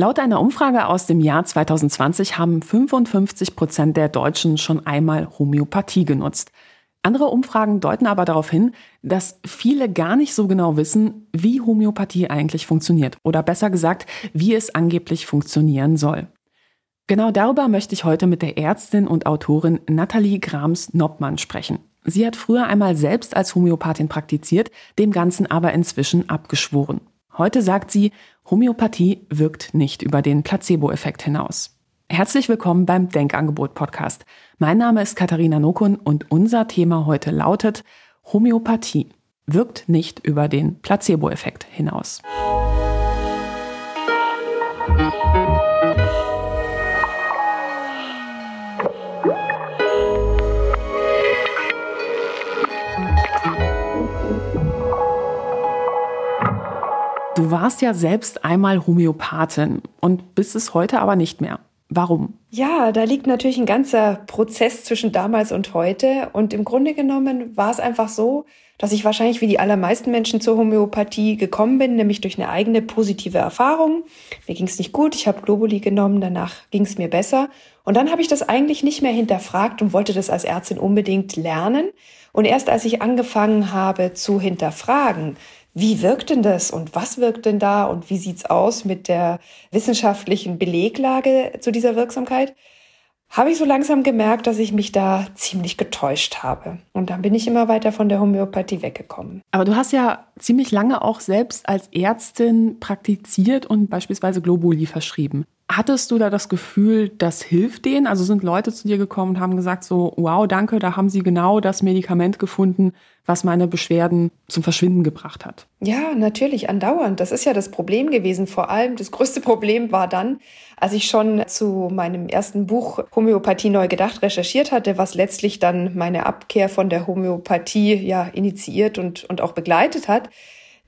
Laut einer Umfrage aus dem Jahr 2020 haben 55 Prozent der Deutschen schon einmal Homöopathie genutzt. Andere Umfragen deuten aber darauf hin, dass viele gar nicht so genau wissen, wie Homöopathie eigentlich funktioniert oder besser gesagt, wie es angeblich funktionieren soll. Genau darüber möchte ich heute mit der Ärztin und Autorin Nathalie Grams-Noppmann sprechen. Sie hat früher einmal selbst als Homöopathin praktiziert, dem Ganzen aber inzwischen abgeschworen. Heute sagt sie, Homöopathie wirkt nicht über den Placebo-Effekt hinaus. Herzlich willkommen beim Denkangebot Podcast. Mein Name ist Katharina Nokun und unser Thema heute lautet Homöopathie wirkt nicht über den Placebo-Effekt hinaus. Du warst ja selbst einmal Homöopathin und bist es heute aber nicht mehr. Warum? Ja, da liegt natürlich ein ganzer Prozess zwischen damals und heute. Und im Grunde genommen war es einfach so, dass ich wahrscheinlich wie die allermeisten Menschen zur Homöopathie gekommen bin, nämlich durch eine eigene positive Erfahrung. Mir ging es nicht gut, ich habe Globuli genommen, danach ging es mir besser. Und dann habe ich das eigentlich nicht mehr hinterfragt und wollte das als Ärztin unbedingt lernen. Und erst als ich angefangen habe zu hinterfragen, wie wirkt denn das und was wirkt denn da und wie sieht's aus mit der wissenschaftlichen Beleglage zu dieser Wirksamkeit, habe ich so langsam gemerkt, dass ich mich da ziemlich getäuscht habe. Und dann bin ich immer weiter von der Homöopathie weggekommen. Aber du hast ja ziemlich lange auch selbst als Ärztin praktiziert und beispielsweise Globuli verschrieben. Hattest du da das Gefühl, das hilft denen? Also sind Leute zu dir gekommen und haben gesagt so, wow, danke, da haben sie genau das Medikament gefunden, was meine Beschwerden zum Verschwinden gebracht hat. Ja, natürlich, andauernd. Das ist ja das Problem gewesen. Vor allem das größte Problem war dann, als ich schon zu meinem ersten Buch Homöopathie neu gedacht recherchiert hatte, was letztlich dann meine Abkehr von der Homöopathie ja initiiert und, und auch begleitet hat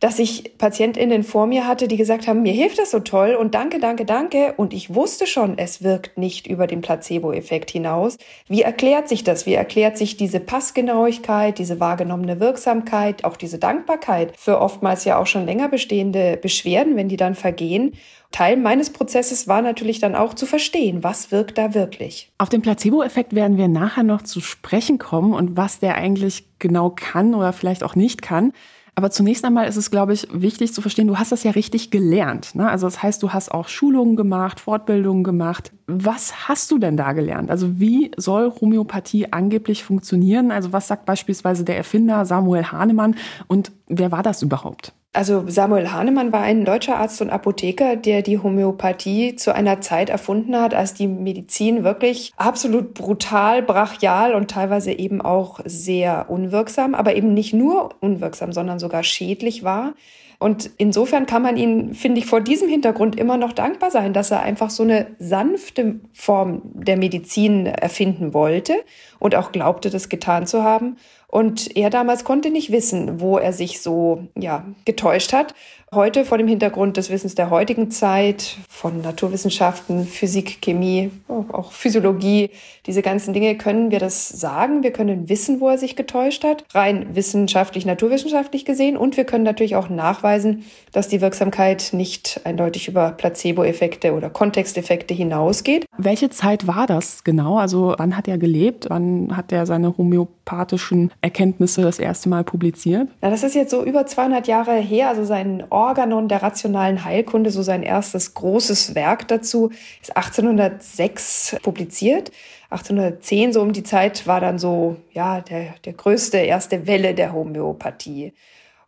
dass ich PatientInnen vor mir hatte, die gesagt haben, mir hilft das so toll und danke, danke, danke. Und ich wusste schon, es wirkt nicht über den Placebo-Effekt hinaus. Wie erklärt sich das? Wie erklärt sich diese Passgenauigkeit, diese wahrgenommene Wirksamkeit, auch diese Dankbarkeit für oftmals ja auch schon länger bestehende Beschwerden, wenn die dann vergehen? Teil meines Prozesses war natürlich dann auch zu verstehen, was wirkt da wirklich. Auf den Placebo-Effekt werden wir nachher noch zu sprechen kommen und was der eigentlich genau kann oder vielleicht auch nicht kann. Aber zunächst einmal ist es, glaube ich, wichtig zu verstehen, du hast das ja richtig gelernt. Ne? Also das heißt, du hast auch Schulungen gemacht, Fortbildungen gemacht. Was hast du denn da gelernt? Also wie soll Homöopathie angeblich funktionieren? Also was sagt beispielsweise der Erfinder Samuel Hahnemann und wer war das überhaupt? Also Samuel Hahnemann war ein deutscher Arzt und Apotheker, der die Homöopathie zu einer Zeit erfunden hat, als die Medizin wirklich absolut brutal, brachial und teilweise eben auch sehr unwirksam, aber eben nicht nur unwirksam, sondern sogar schädlich war. Und insofern kann man ihn, finde ich, vor diesem Hintergrund immer noch dankbar sein, dass er einfach so eine sanfte Form der Medizin erfinden wollte und auch glaubte, das getan zu haben. Und er damals konnte nicht wissen, wo er sich so, ja, getäuscht hat. Heute vor dem Hintergrund des Wissens der heutigen Zeit von Naturwissenschaften, Physik, Chemie, auch Physiologie, diese ganzen Dinge können wir das sagen. Wir können wissen, wo er sich getäuscht hat, rein wissenschaftlich, naturwissenschaftlich gesehen. Und wir können natürlich auch nachweisen, dass die Wirksamkeit nicht eindeutig über Placebo-Effekte oder Kontexteffekte hinausgeht. Welche Zeit war das genau? Also wann hat er gelebt? Wann hat er seine homöopathischen Erkenntnisse das erste Mal publiziert? Na, das ist jetzt so über 200 Jahre her. Also sein Organon der rationalen Heilkunde, so sein erstes großes Werk dazu, ist 1806 publiziert. 1810, so um die Zeit, war dann so, ja, der, der größte erste Welle der Homöopathie.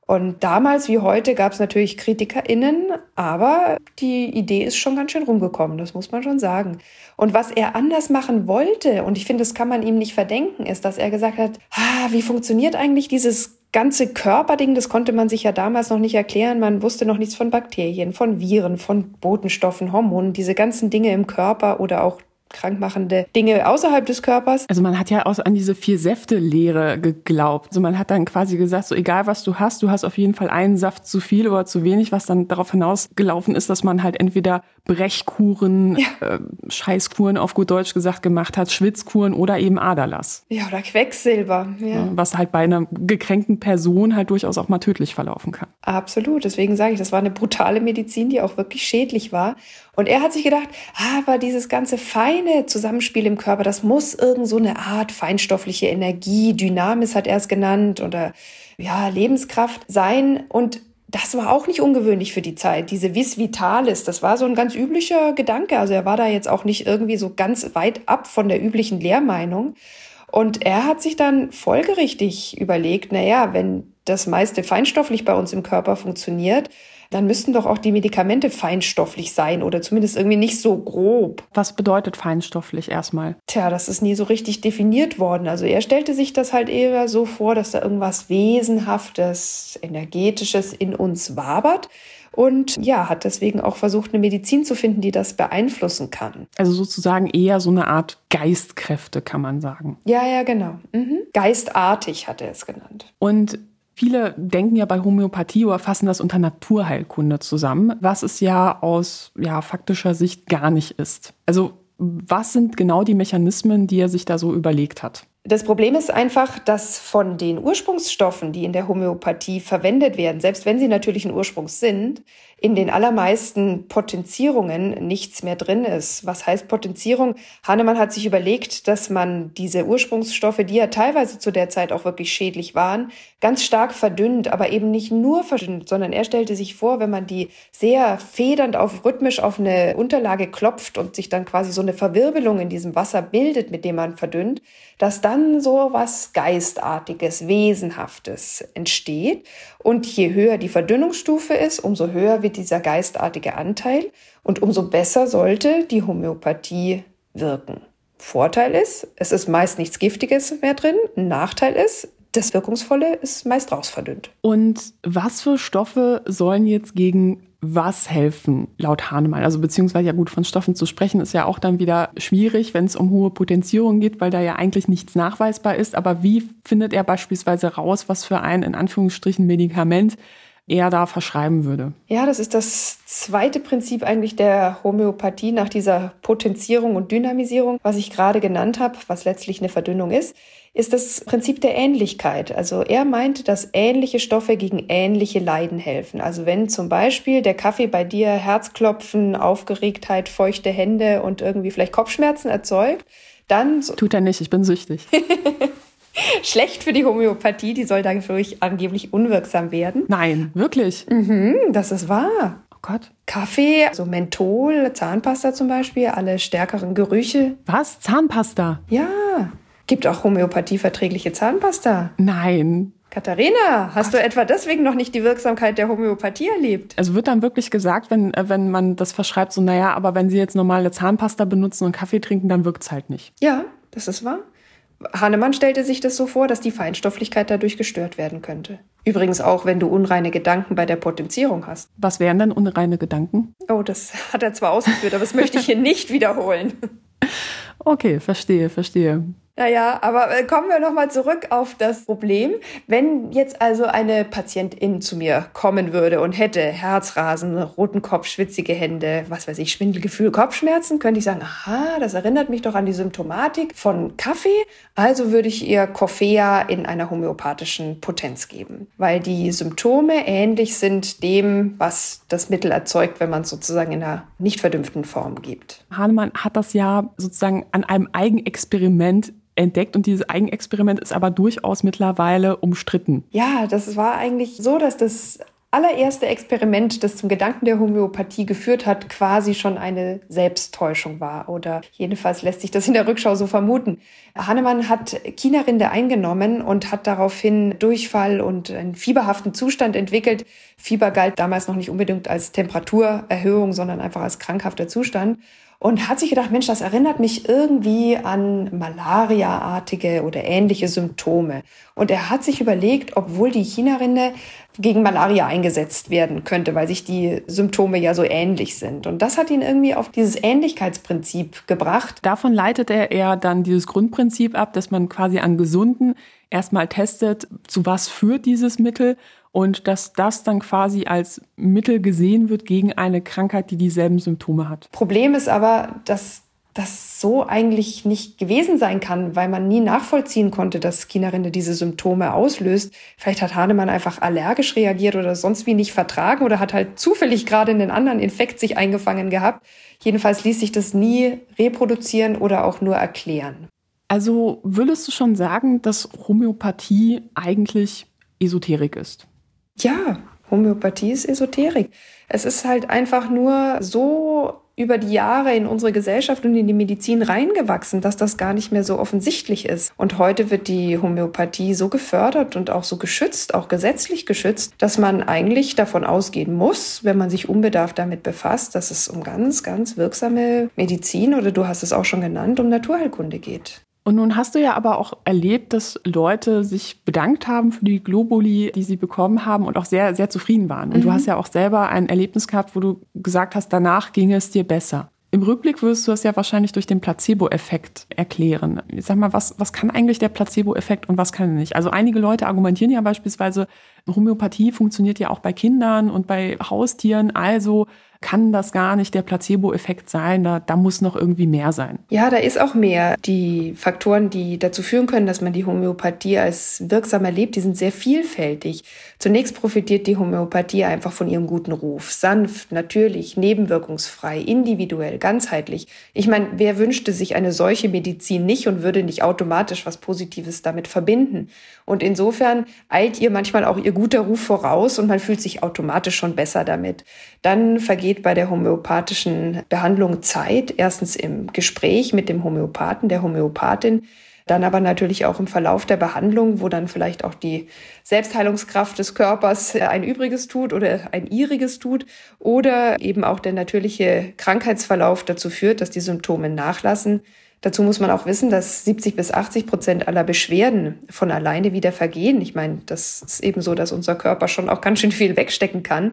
Und damals wie heute gab es natürlich KritikerInnen, aber die Idee ist schon ganz schön rumgekommen, das muss man schon sagen. Und was er anders machen wollte, und ich finde, das kann man ihm nicht verdenken, ist, dass er gesagt hat, ah, wie funktioniert eigentlich dieses ganze Körperding, das konnte man sich ja damals noch nicht erklären. Man wusste noch nichts von Bakterien, von Viren, von Botenstoffen, Hormonen, diese ganzen Dinge im Körper oder auch krankmachende Dinge außerhalb des Körpers. Also man hat ja auch an diese vier Säfte-Lehre geglaubt. Also man hat dann quasi gesagt, so egal was du hast, du hast auf jeden Fall einen Saft zu viel oder zu wenig, was dann darauf hinausgelaufen ist, dass man halt entweder Brechkuren, ja. äh, Scheißkuren auf gut Deutsch gesagt gemacht hat, Schwitzkuren oder eben Aderlass. Ja, oder Quecksilber. Ja. Was halt bei einer gekränkten Person halt durchaus auch mal tödlich verlaufen kann. Absolut. Deswegen sage ich, das war eine brutale Medizin, die auch wirklich schädlich war. Und er hat sich gedacht, ah, aber dieses ganze feine Zusammenspiel im Körper, das muss irgend so eine Art feinstoffliche Energie, Dynamis hat er es genannt oder ja, Lebenskraft sein. Und das war auch nicht ungewöhnlich für die Zeit. Diese Vis Vitalis, das war so ein ganz üblicher Gedanke. Also er war da jetzt auch nicht irgendwie so ganz weit ab von der üblichen Lehrmeinung. Und er hat sich dann folgerichtig überlegt, na ja, wenn das meiste feinstofflich bei uns im Körper funktioniert, dann müssten doch auch die Medikamente feinstofflich sein oder zumindest irgendwie nicht so grob. Was bedeutet feinstofflich erstmal? Tja, das ist nie so richtig definiert worden. Also er stellte sich das halt eher so vor, dass da irgendwas Wesenhaftes, Energetisches in uns wabert und ja, hat deswegen auch versucht, eine Medizin zu finden, die das beeinflussen kann. Also sozusagen eher so eine Art Geistkräfte, kann man sagen. Ja, ja, genau. Mhm. Geistartig hat er es genannt. Und Viele denken ja bei Homöopathie oder fassen das unter Naturheilkunde zusammen, was es ja aus ja, faktischer Sicht gar nicht ist. Also was sind genau die Mechanismen, die er sich da so überlegt hat? Das Problem ist einfach, dass von den Ursprungsstoffen, die in der Homöopathie verwendet werden, selbst wenn sie natürlichen Ursprungs sind, in den allermeisten Potenzierungen nichts mehr drin ist. Was heißt Potenzierung? Hahnemann hat sich überlegt, dass man diese Ursprungsstoffe, die ja teilweise zu der Zeit auch wirklich schädlich waren, ganz stark verdünnt, aber eben nicht nur verdünnt, sondern er stellte sich vor, wenn man die sehr federnd auf rhythmisch auf eine Unterlage klopft und sich dann quasi so eine Verwirbelung in diesem Wasser bildet, mit dem man verdünnt, dass dann so was Geistartiges, Wesenhaftes entsteht. Und je höher die Verdünnungsstufe ist, umso höher wird dieser geistartige Anteil und umso besser sollte die Homöopathie wirken. Vorteil ist, es ist meist nichts Giftiges mehr drin. Nachteil ist, das Wirkungsvolle ist meist rausverdünnt. Und was für Stoffe sollen jetzt gegen was helfen, laut Hahnemann? Also beziehungsweise ja gut, von Stoffen zu sprechen, ist ja auch dann wieder schwierig, wenn es um hohe Potenzierung geht, weil da ja eigentlich nichts nachweisbar ist. Aber wie findet er beispielsweise raus, was für ein in Anführungsstrichen Medikament er da verschreiben würde? Ja, das ist das zweite Prinzip eigentlich der Homöopathie nach dieser Potenzierung und Dynamisierung, was ich gerade genannt habe, was letztlich eine Verdünnung ist ist das Prinzip der Ähnlichkeit. Also er meinte, dass ähnliche Stoffe gegen ähnliche Leiden helfen. Also wenn zum Beispiel der Kaffee bei dir Herzklopfen, Aufgeregtheit, feuchte Hände und irgendwie vielleicht Kopfschmerzen erzeugt, dann... Tut er nicht, ich bin süchtig. Schlecht für die Homöopathie, die soll dadurch angeblich unwirksam werden. Nein, wirklich? Mhm, das ist wahr. Oh Gott. Kaffee, also Menthol, Zahnpasta zum Beispiel, alle stärkeren Gerüche. Was? Zahnpasta? Ja. Gibt auch homöopathieverträgliche Zahnpasta. Nein. Katharina, hast Gott. du etwa deswegen noch nicht die Wirksamkeit der Homöopathie erlebt? Also wird dann wirklich gesagt, wenn, äh, wenn man das verschreibt, so, naja, aber wenn Sie jetzt normale Zahnpasta benutzen und Kaffee trinken, dann wirkt es halt nicht. Ja, das ist wahr. Hahnemann stellte sich das so vor, dass die Feinstofflichkeit dadurch gestört werden könnte. Übrigens auch, wenn du unreine Gedanken bei der Potenzierung hast. Was wären denn unreine Gedanken? Oh, das hat er zwar ausgeführt, aber das möchte ich hier nicht wiederholen. Okay, verstehe, verstehe. Naja, aber äh, kommen wir nochmal zurück auf das Problem. Wenn jetzt also eine Patientin zu mir kommen würde und hätte Herzrasen, roten Kopf, schwitzige Hände, was weiß ich, Schwindelgefühl, Kopfschmerzen, könnte ich sagen, aha, das erinnert mich doch an die Symptomatik von Kaffee. Also würde ich ihr Coffea in einer homöopathischen Potenz geben, weil die Symptome ähnlich sind dem, was das Mittel erzeugt, wenn man es sozusagen in einer nicht verdümpften Form gibt. Hahnemann hat das ja sozusagen an einem Eigenexperiment entdeckt und dieses Eigenexperiment ist aber durchaus mittlerweile umstritten. Ja, das war eigentlich so, dass das allererste Experiment, das zum Gedanken der Homöopathie geführt hat, quasi schon eine Selbsttäuschung war. Oder jedenfalls lässt sich das in der Rückschau so vermuten. Hahnemann hat Chinarinde eingenommen und hat daraufhin Durchfall und einen fieberhaften Zustand entwickelt. Fieber galt damals noch nicht unbedingt als Temperaturerhöhung, sondern einfach als krankhafter Zustand und hat sich gedacht, Mensch, das erinnert mich irgendwie an Malaria-artige oder ähnliche Symptome. Und er hat sich überlegt, obwohl die China-Rinde gegen Malaria eingesetzt werden könnte, weil sich die Symptome ja so ähnlich sind. Und das hat ihn irgendwie auf dieses Ähnlichkeitsprinzip gebracht. Davon leitet er eher dann dieses Grundprinzip ab, dass man quasi an Gesunden erstmal testet, zu was führt dieses Mittel und dass das dann quasi als Mittel gesehen wird gegen eine Krankheit, die dieselben Symptome hat. Problem ist aber, dass das so eigentlich nicht gewesen sein kann, weil man nie nachvollziehen konnte, dass Chinarinde diese Symptome auslöst. Vielleicht hat Hahnemann einfach allergisch reagiert oder sonst wie nicht vertragen oder hat halt zufällig gerade einen anderen Infekt sich eingefangen gehabt. Jedenfalls ließ sich das nie reproduzieren oder auch nur erklären. Also würdest du schon sagen, dass Homöopathie eigentlich Esoterik ist? Ja, Homöopathie ist Esoterik. Es ist halt einfach nur so über die Jahre in unsere Gesellschaft und in die Medizin reingewachsen, dass das gar nicht mehr so offensichtlich ist. Und heute wird die Homöopathie so gefördert und auch so geschützt, auch gesetzlich geschützt, dass man eigentlich davon ausgehen muss, wenn man sich unbedarft damit befasst, dass es um ganz, ganz wirksame Medizin oder du hast es auch schon genannt, um Naturheilkunde geht. Und nun hast du ja aber auch erlebt, dass Leute sich bedankt haben für die Globuli, die sie bekommen haben und auch sehr, sehr zufrieden waren. Und mhm. du hast ja auch selber ein Erlebnis gehabt, wo du gesagt hast, danach ging es dir besser. Im Rückblick würdest du das ja wahrscheinlich durch den Placebo-Effekt erklären. Ich sag mal, was, was kann eigentlich der Placebo-Effekt und was kann er nicht? Also einige Leute argumentieren ja beispielsweise, Homöopathie funktioniert ja auch bei Kindern und bei Haustieren. Also kann das gar nicht der Placebo-Effekt sein. Da, da muss noch irgendwie mehr sein. Ja, da ist auch mehr. Die Faktoren, die dazu führen können, dass man die Homöopathie als wirksam erlebt, die sind sehr vielfältig. Zunächst profitiert die Homöopathie einfach von ihrem guten Ruf. Sanft, natürlich, nebenwirkungsfrei, individuell, ganzheitlich. Ich meine, wer wünschte sich eine solche Medizin nicht und würde nicht automatisch was Positives damit verbinden? Und insofern eilt ihr manchmal auch ihr guter Ruf voraus und man fühlt sich automatisch schon besser damit. Dann vergeht bei der homöopathischen Behandlung Zeit, erstens im Gespräch mit dem Homöopathen, der Homöopathin, dann aber natürlich auch im Verlauf der Behandlung, wo dann vielleicht auch die Selbstheilungskraft des Körpers ein Übriges tut oder ein ihriges tut oder eben auch der natürliche Krankheitsverlauf dazu führt, dass die Symptome nachlassen. Dazu muss man auch wissen, dass 70 bis 80 Prozent aller Beschwerden von alleine wieder vergehen. Ich meine, das ist eben so, dass unser Körper schon auch ganz schön viel wegstecken kann.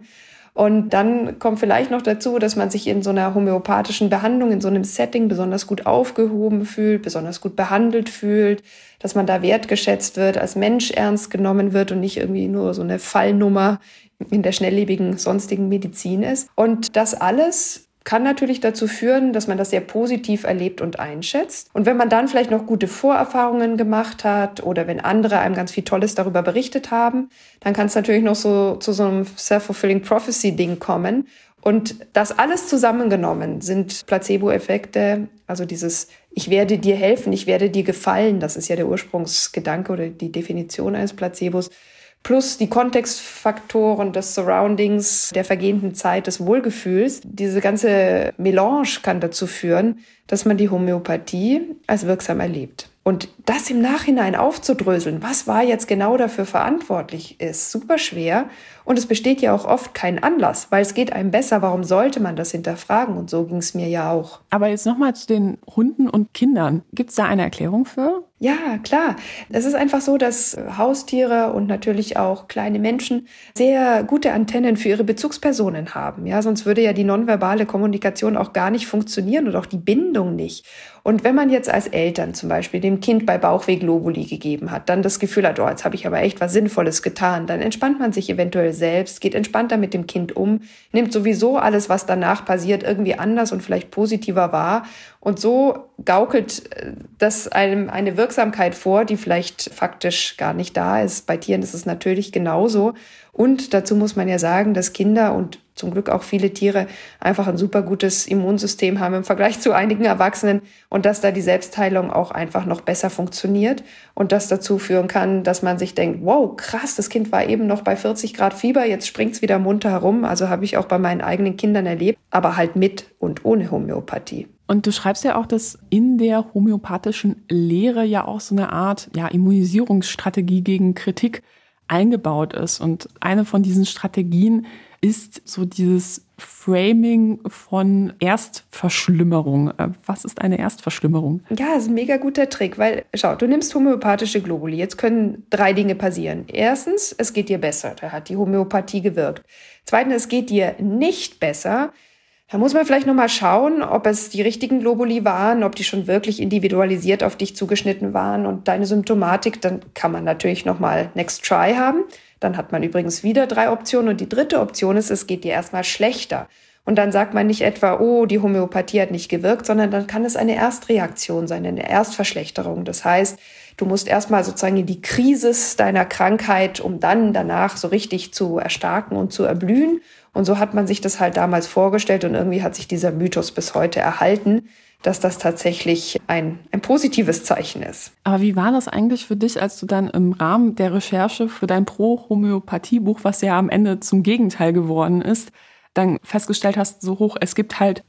Und dann kommt vielleicht noch dazu, dass man sich in so einer homöopathischen Behandlung, in so einem Setting besonders gut aufgehoben fühlt, besonders gut behandelt fühlt, dass man da wertgeschätzt wird, als Mensch ernst genommen wird und nicht irgendwie nur so eine Fallnummer in der schnelllebigen sonstigen Medizin ist. Und das alles kann natürlich dazu führen, dass man das sehr positiv erlebt und einschätzt. Und wenn man dann vielleicht noch gute Vorerfahrungen gemacht hat oder wenn andere einem ganz viel Tolles darüber berichtet haben, dann kann es natürlich noch so zu so einem self-fulfilling prophecy Ding kommen. Und das alles zusammengenommen sind Placebo-Effekte, also dieses ich werde dir helfen, ich werde dir gefallen, das ist ja der Ursprungsgedanke oder die Definition eines Placebos, plus die Kontextfaktoren des Surroundings, der vergehenden Zeit, des Wohlgefühls. Diese ganze Melange kann dazu führen, dass man die Homöopathie als wirksam erlebt. Und das im Nachhinein aufzudröseln, was war jetzt genau dafür verantwortlich, ist super schwer. Und es besteht ja auch oft kein Anlass, weil es geht einem besser. Warum sollte man das hinterfragen? Und so ging es mir ja auch. Aber jetzt nochmal zu den Hunden und Kindern. Gibt es da eine Erklärung für? Ja, klar. Es ist einfach so, dass Haustiere und natürlich auch kleine Menschen sehr gute Antennen für ihre Bezugspersonen haben. Ja, sonst würde ja die nonverbale Kommunikation auch gar nicht funktionieren und auch die Bindung nicht. Und wenn man jetzt als Eltern zum Beispiel dem Kind bei Bauchweh Globuli gegeben hat, dann das Gefühl hat, oh, jetzt habe ich aber echt was Sinnvolles getan, dann entspannt man sich eventuell selbst, geht entspannter mit dem Kind um, nimmt sowieso alles, was danach passiert, irgendwie anders und vielleicht positiver wahr. Und so gaukelt äh, das einem eine Wirksamkeit vor, die vielleicht faktisch gar nicht da ist. Bei Tieren ist es natürlich genauso. Und dazu muss man ja sagen, dass Kinder und zum Glück auch viele Tiere einfach ein super gutes Immunsystem haben im Vergleich zu einigen Erwachsenen und dass da die Selbstheilung auch einfach noch besser funktioniert und das dazu führen kann, dass man sich denkt, wow, krass, das Kind war eben noch bei 40 Grad Fieber, jetzt springt's wieder munter herum. Also habe ich auch bei meinen eigenen Kindern erlebt, aber halt mit und ohne Homöopathie. Und du schreibst ja auch, dass in der homöopathischen Lehre ja auch so eine Art ja, Immunisierungsstrategie gegen Kritik eingebaut ist. Und eine von diesen Strategien ist so dieses Framing von Erstverschlimmerung. Äh, was ist eine Erstverschlimmerung? Ja, das ist ein mega guter Trick, weil schau, du nimmst homöopathische Globuli. Jetzt können drei Dinge passieren. Erstens, es geht dir besser. Da hat die Homöopathie gewirkt. Zweitens, es geht dir nicht besser. Da muss man vielleicht nochmal schauen, ob es die richtigen Globuli waren, ob die schon wirklich individualisiert auf dich zugeschnitten waren und deine Symptomatik. Dann kann man natürlich nochmal Next Try haben. Dann hat man übrigens wieder drei Optionen. Und die dritte Option ist, es geht dir erstmal schlechter. Und dann sagt man nicht etwa, oh, die Homöopathie hat nicht gewirkt, sondern dann kann es eine Erstreaktion sein, eine Erstverschlechterung. Das heißt, du musst erstmal sozusagen in die Krise deiner Krankheit, um dann danach so richtig zu erstarken und zu erblühen. Und so hat man sich das halt damals vorgestellt und irgendwie hat sich dieser Mythos bis heute erhalten dass das tatsächlich ein, ein positives Zeichen ist. Aber wie war das eigentlich für dich, als du dann im Rahmen der Recherche für dein Pro-Homöopathie-Buch, was ja am Ende zum Gegenteil geworden ist, dann festgestellt hast, so hoch, es gibt halt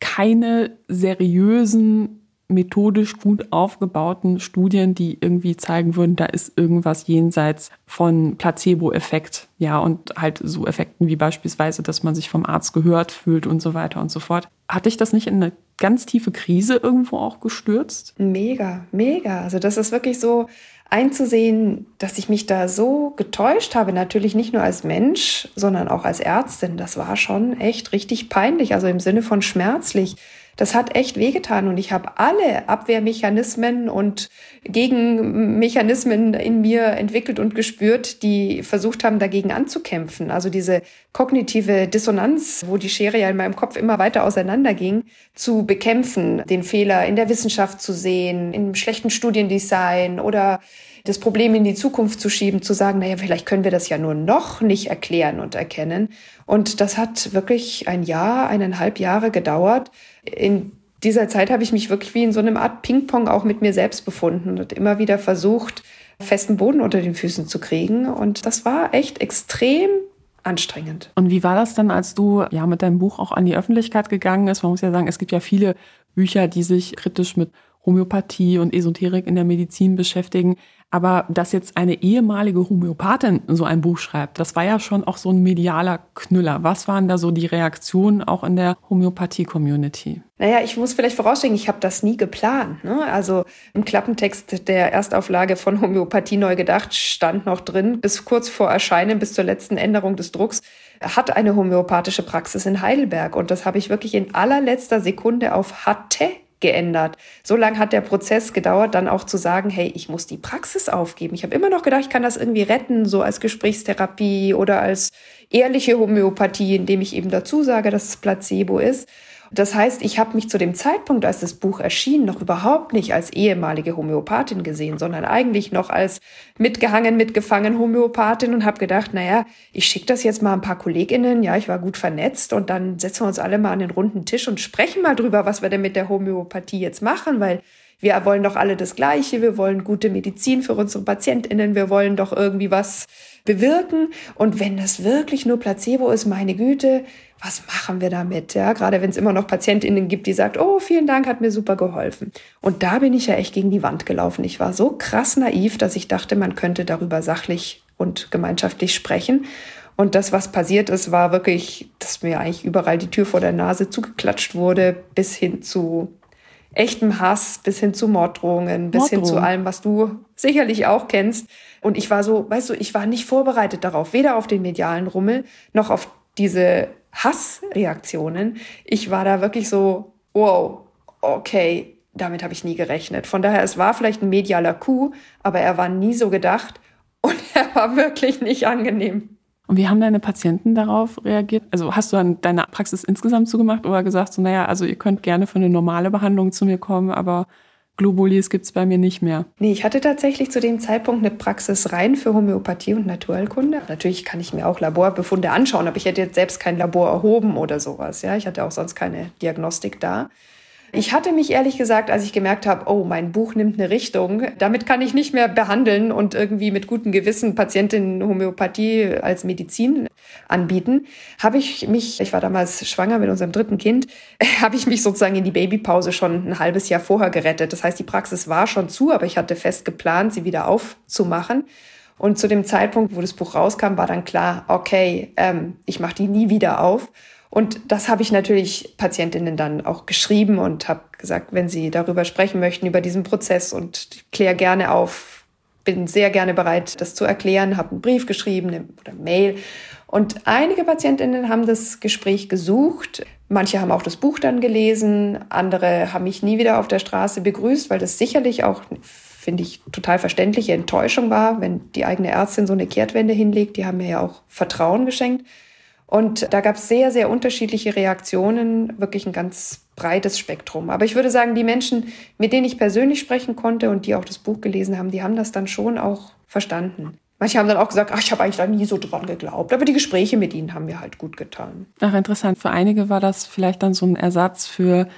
keine seriösen methodisch gut aufgebauten Studien, die irgendwie zeigen würden, da ist irgendwas jenseits von Placebo-Effekt. Ja, und halt so Effekten wie beispielsweise, dass man sich vom Arzt gehört fühlt und so weiter und so fort. Hatte ich das nicht in eine ganz tiefe Krise irgendwo auch gestürzt? Mega, mega. Also das ist wirklich so einzusehen, dass ich mich da so getäuscht habe, natürlich nicht nur als Mensch, sondern auch als Ärztin. Das war schon echt richtig peinlich, also im Sinne von schmerzlich das hat echt wehgetan und ich habe alle Abwehrmechanismen und Gegenmechanismen in mir entwickelt und gespürt, die versucht haben, dagegen anzukämpfen. Also diese kognitive Dissonanz, wo die Schere ja in meinem Kopf immer weiter auseinanderging, zu bekämpfen, den Fehler in der Wissenschaft zu sehen, im schlechten Studiendesign oder das Problem in die Zukunft zu schieben, zu sagen, naja, vielleicht können wir das ja nur noch nicht erklären und erkennen. Und das hat wirklich ein Jahr, eineinhalb Jahre gedauert. In dieser Zeit habe ich mich wirklich wie in so einem Art Ping-Pong auch mit mir selbst befunden und immer wieder versucht, festen Boden unter den Füßen zu kriegen. Und das war echt extrem anstrengend. Und wie war das dann, als du ja mit deinem Buch auch an die Öffentlichkeit gegangen ist? Man muss ja sagen, es gibt ja viele Bücher, die sich kritisch mit Homöopathie und Esoterik in der Medizin beschäftigen. Aber dass jetzt eine ehemalige Homöopathin so ein Buch schreibt, das war ja schon auch so ein medialer Knüller. Was waren da so die Reaktionen auch in der Homöopathie-Community? Naja, ich muss vielleicht vorausschicken, ich habe das nie geplant. Ne? Also im Klappentext der Erstauflage von Homöopathie neu gedacht stand noch drin, bis kurz vor Erscheinen, bis zur letzten Änderung des Drucks, hat eine homöopathische Praxis in Heidelberg. Und das habe ich wirklich in allerletzter Sekunde auf hatte geändert. So lange hat der Prozess gedauert, dann auch zu sagen, hey, ich muss die Praxis aufgeben. Ich habe immer noch gedacht, ich kann das irgendwie retten, so als Gesprächstherapie oder als ehrliche Homöopathie, indem ich eben dazu sage, dass es Placebo ist. Das heißt, ich habe mich zu dem Zeitpunkt, als das Buch erschien, noch überhaupt nicht als ehemalige Homöopathin gesehen, sondern eigentlich noch als mitgehangen, mitgefangen Homöopathin und habe gedacht, naja, ich schicke das jetzt mal ein paar Kolleginnen, ja, ich war gut vernetzt und dann setzen wir uns alle mal an den runden Tisch und sprechen mal drüber, was wir denn mit der Homöopathie jetzt machen, weil wir wollen doch alle das Gleiche, wir wollen gute Medizin für unsere Patientinnen, wir wollen doch irgendwie was bewirken. Und wenn das wirklich nur Placebo ist, meine Güte, was machen wir damit? Ja, gerade wenn es immer noch PatientInnen gibt, die sagt, oh, vielen Dank, hat mir super geholfen. Und da bin ich ja echt gegen die Wand gelaufen. Ich war so krass naiv, dass ich dachte, man könnte darüber sachlich und gemeinschaftlich sprechen. Und das, was passiert ist, war wirklich, dass mir eigentlich überall die Tür vor der Nase zugeklatscht wurde, bis hin zu echtem Hass, bis hin zu Morddrohungen, bis Morddrohung. hin zu allem, was du sicherlich auch kennst. Und ich war so, weißt du, ich war nicht vorbereitet darauf, weder auf den medialen Rummel noch auf diese Hassreaktionen. Ich war da wirklich so, wow, okay, damit habe ich nie gerechnet. Von daher, es war vielleicht ein medialer Coup, aber er war nie so gedacht und er war wirklich nicht angenehm. Und wie haben deine Patienten darauf reagiert? Also hast du an deine Praxis insgesamt zugemacht oder gesagt, so, naja, also ihr könnt gerne für eine normale Behandlung zu mir kommen, aber Globulis gibt es bei mir nicht mehr. Nee, ich hatte tatsächlich zu dem Zeitpunkt eine Praxis rein für Homöopathie und Naturheilkunde. Natürlich kann ich mir auch Laborbefunde anschauen, aber ich hätte jetzt selbst kein Labor erhoben oder sowas. Ja, ich hatte auch sonst keine Diagnostik da. Ich hatte mich ehrlich gesagt, als ich gemerkt habe, oh, mein Buch nimmt eine Richtung, damit kann ich nicht mehr behandeln und irgendwie mit gutem Gewissen Patientinnen Homöopathie als Medizin anbieten, habe ich mich, ich war damals schwanger mit unserem dritten Kind, habe ich mich sozusagen in die Babypause schon ein halbes Jahr vorher gerettet. Das heißt, die Praxis war schon zu, aber ich hatte fest geplant, sie wieder aufzumachen. Und zu dem Zeitpunkt, wo das Buch rauskam, war dann klar, okay, ähm, ich mache die nie wieder auf. Und das habe ich natürlich Patientinnen dann auch geschrieben und habe gesagt, wenn sie darüber sprechen möchten, über diesen Prozess und kläre gerne auf, bin sehr gerne bereit, das zu erklären, habe einen Brief geschrieben oder Mail. Und einige Patientinnen haben das Gespräch gesucht. Manche haben auch das Buch dann gelesen. Andere haben mich nie wieder auf der Straße begrüßt, weil das sicherlich auch, finde ich, total verständliche Enttäuschung war, wenn die eigene Ärztin so eine Kehrtwende hinlegt. Die haben mir ja auch Vertrauen geschenkt. Und da gab es sehr, sehr unterschiedliche Reaktionen, wirklich ein ganz breites Spektrum. Aber ich würde sagen, die Menschen, mit denen ich persönlich sprechen konnte und die auch das Buch gelesen haben, die haben das dann schon auch verstanden. Manche haben dann auch gesagt, ach, ich habe eigentlich da nie so dran geglaubt. Aber die Gespräche mit ihnen haben mir halt gut getan. Ach, interessant. Für einige war das vielleicht dann so ein Ersatz für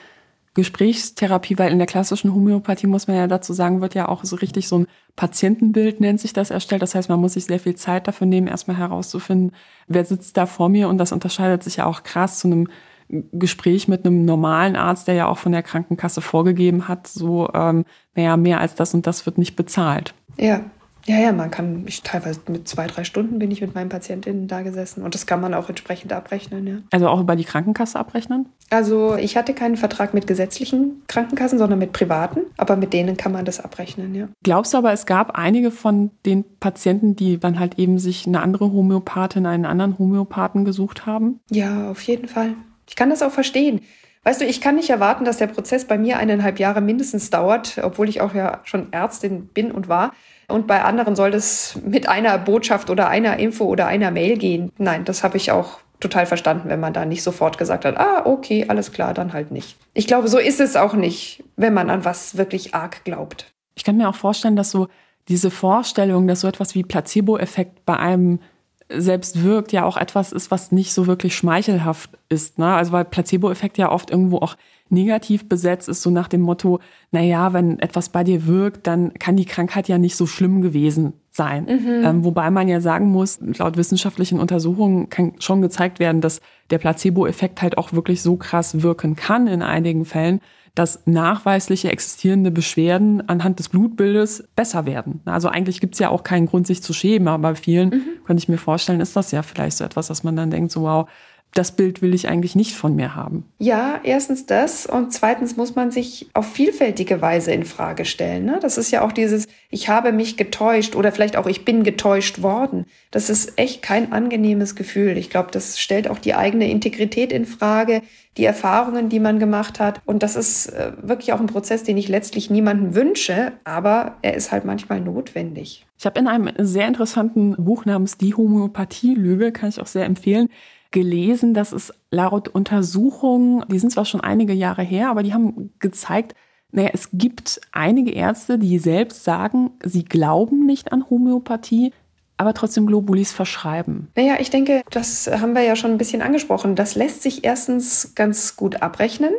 Gesprächstherapie, weil in der klassischen Homöopathie muss man ja dazu sagen, wird ja auch so richtig so ein Patientenbild, nennt sich das, erstellt. Das heißt, man muss sich sehr viel Zeit dafür nehmen, erstmal herauszufinden, wer sitzt da vor mir. Und das unterscheidet sich ja auch krass zu einem Gespräch mit einem normalen Arzt, der ja auch von der Krankenkasse vorgegeben hat, so, ähm, naja, mehr als das und das wird nicht bezahlt. Ja, ja, ja, man kann, ich teilweise mit zwei, drei Stunden bin ich mit meinen Patientinnen da gesessen und das kann man auch entsprechend abrechnen, ja. Also auch über die Krankenkasse abrechnen? Also ich hatte keinen Vertrag mit gesetzlichen Krankenkassen, sondern mit privaten, aber mit denen kann man das abrechnen, ja. Glaubst du aber, es gab einige von den Patienten, die dann halt eben sich eine andere Homöopathin, einen anderen Homöopathen gesucht haben? Ja, auf jeden Fall. Ich kann das auch verstehen. Weißt du, ich kann nicht erwarten, dass der Prozess bei mir eineinhalb Jahre mindestens dauert, obwohl ich auch ja schon Ärztin bin und war. Und bei anderen soll das mit einer Botschaft oder einer Info oder einer Mail gehen. Nein, das habe ich auch total verstanden, wenn man da nicht sofort gesagt hat, ah, okay, alles klar, dann halt nicht. Ich glaube, so ist es auch nicht, wenn man an was wirklich arg glaubt. Ich kann mir auch vorstellen, dass so diese Vorstellung, dass so etwas wie Placebo-Effekt bei einem selbst wirkt, ja auch etwas ist, was nicht so wirklich schmeichelhaft ist. Ne? Also weil Placebo-Effekt ja oft irgendwo auch negativ besetzt ist, so nach dem Motto, na ja, wenn etwas bei dir wirkt, dann kann die Krankheit ja nicht so schlimm gewesen sein. Mhm. Ähm, wobei man ja sagen muss, laut wissenschaftlichen Untersuchungen kann schon gezeigt werden, dass der Placebo-Effekt halt auch wirklich so krass wirken kann in einigen Fällen, dass nachweisliche existierende Beschwerden anhand des Blutbildes besser werden. Also eigentlich gibt es ja auch keinen Grund, sich zu schämen, aber bei vielen mhm. könnte ich mir vorstellen, ist das ja vielleicht so etwas, dass man dann denkt, so wow, das Bild will ich eigentlich nicht von mir haben. Ja, erstens das und zweitens muss man sich auf vielfältige Weise in Frage stellen. Ne? Das ist ja auch dieses, ich habe mich getäuscht oder vielleicht auch ich bin getäuscht worden. Das ist echt kein angenehmes Gefühl. Ich glaube, das stellt auch die eigene Integrität in Frage, die Erfahrungen, die man gemacht hat. Und das ist äh, wirklich auch ein Prozess, den ich letztlich niemandem wünsche, aber er ist halt manchmal notwendig. Ich habe in einem sehr interessanten Buch namens Die Homöopathie-Lüge, kann ich auch sehr empfehlen, gelesen, dass es laut Untersuchungen, die sind zwar schon einige Jahre her, aber die haben gezeigt, naja, es gibt einige Ärzte, die selbst sagen, sie glauben nicht an Homöopathie, aber trotzdem Globulis verschreiben. Naja, ich denke, das haben wir ja schon ein bisschen angesprochen. Das lässt sich erstens ganz gut abrechnen.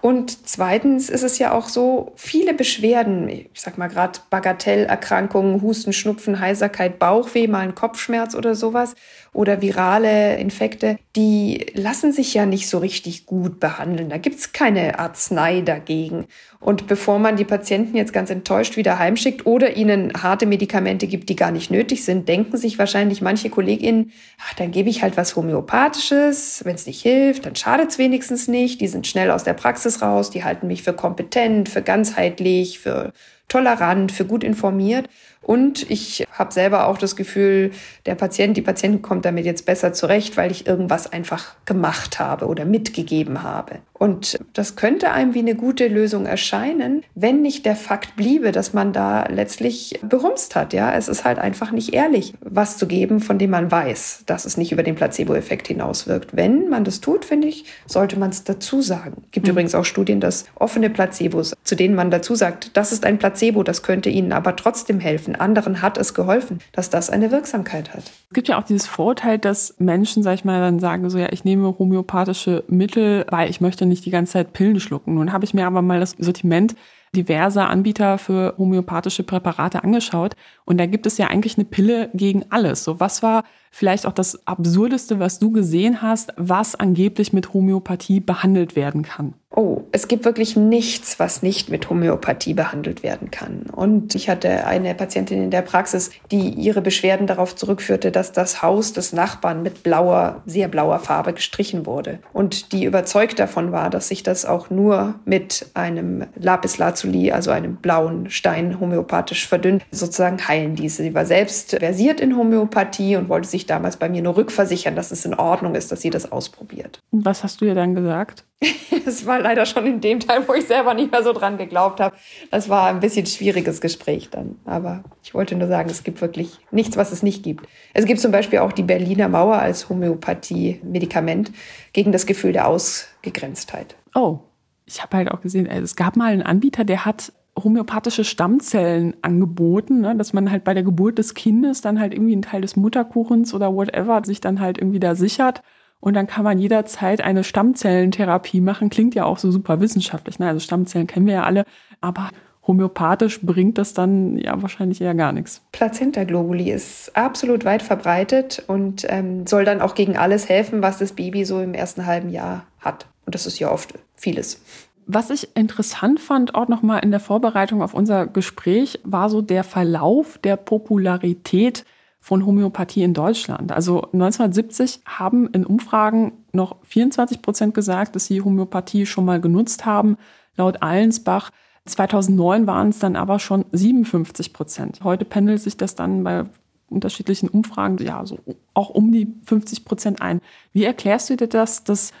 Und zweitens ist es ja auch so, viele Beschwerden, ich sag mal gerade Bagatellerkrankungen, Husten, Schnupfen, Heiserkeit, Bauchweh, mal ein Kopfschmerz oder sowas oder virale Infekte, die lassen sich ja nicht so richtig gut behandeln. Da gibt's keine Arznei dagegen. Und bevor man die Patienten jetzt ganz enttäuscht wieder heimschickt oder ihnen harte Medikamente gibt, die gar nicht nötig sind, denken sich wahrscheinlich manche KollegInnen, ach, dann gebe ich halt was Homöopathisches. Wenn es nicht hilft, dann schadet's wenigstens nicht. Die sind schnell aus der Praxis raus, die halten mich für kompetent, für ganzheitlich, für tolerant, für gut informiert. Und ich habe selber auch das Gefühl, der Patient, die Patientin kommt damit jetzt besser zurecht, weil ich irgendwas einfach gemacht habe oder mitgegeben habe. Und das könnte einem wie eine gute Lösung erscheinen, wenn nicht der Fakt bliebe, dass man da letztlich behumst hat. Ja, es ist halt einfach nicht ehrlich, was zu geben, von dem man weiß, dass es nicht über den Placebo-Effekt hinauswirkt. Wenn man das tut, finde ich, sollte man es dazu sagen. Es gibt mhm. übrigens auch Studien, dass offene Placebos, zu denen man dazu sagt, das ist ein Placebo, das könnte Ihnen aber trotzdem helfen helfen, anderen hat es geholfen, dass das eine Wirksamkeit hat. Es gibt ja auch dieses Vorurteil, dass Menschen, sag ich mal, dann sagen so, ja, ich nehme homöopathische Mittel, weil ich möchte nicht die ganze Zeit Pillen schlucken. Nun habe ich mir aber mal das Sortiment diverser Anbieter für homöopathische Präparate angeschaut und da gibt es ja eigentlich eine Pille gegen alles. So, was war vielleicht auch das Absurdeste, was du gesehen hast, was angeblich mit Homöopathie behandelt werden kann? Oh, es gibt wirklich nichts, was nicht mit Homöopathie behandelt werden kann. Und ich hatte eine Patientin in der Praxis, die ihre Beschwerden darauf zurückführte, dass das Haus des Nachbarn mit blauer, sehr blauer Farbe gestrichen wurde. Und die überzeugt davon war, dass sich das auch nur mit einem Lapis Lazuli also einem blauen Stein, homöopathisch verdünnt, sozusagen heilen diese. Sie war selbst versiert in Homöopathie und wollte sich damals bei mir nur rückversichern, dass es in Ordnung ist, dass sie das ausprobiert. Was hast du ihr dann gesagt? Es war leider schon in dem Teil, wo ich selber nicht mehr so dran geglaubt habe. Das war ein bisschen schwieriges Gespräch dann. Aber ich wollte nur sagen, es gibt wirklich nichts, was es nicht gibt. Es gibt zum Beispiel auch die Berliner Mauer als Homöopathie-Medikament gegen das Gefühl der Ausgegrenztheit. Oh, ich habe halt auch gesehen, also es gab mal einen Anbieter, der hat homöopathische Stammzellen angeboten, ne, dass man halt bei der Geburt des Kindes dann halt irgendwie einen Teil des Mutterkuchens oder whatever sich dann halt irgendwie da sichert. Und dann kann man jederzeit eine Stammzellentherapie machen. Klingt ja auch so super wissenschaftlich. Ne? Also Stammzellen kennen wir ja alle. Aber homöopathisch bringt das dann ja wahrscheinlich eher gar nichts. Plazenta-Globuli ist absolut weit verbreitet und ähm, soll dann auch gegen alles helfen, was das Baby so im ersten halben Jahr hat. Und das ist ja oft vieles. Was ich interessant fand, auch nochmal in der Vorbereitung auf unser Gespräch, war so der Verlauf der Popularität von Homöopathie in Deutschland. Also 1970 haben in Umfragen noch 24 Prozent gesagt, dass sie Homöopathie schon mal genutzt haben. Laut Allensbach 2009 waren es dann aber schon 57 Prozent. Heute pendelt sich das dann bei unterschiedlichen Umfragen ja so auch um die 50 Prozent ein. Wie erklärst du dir das, dass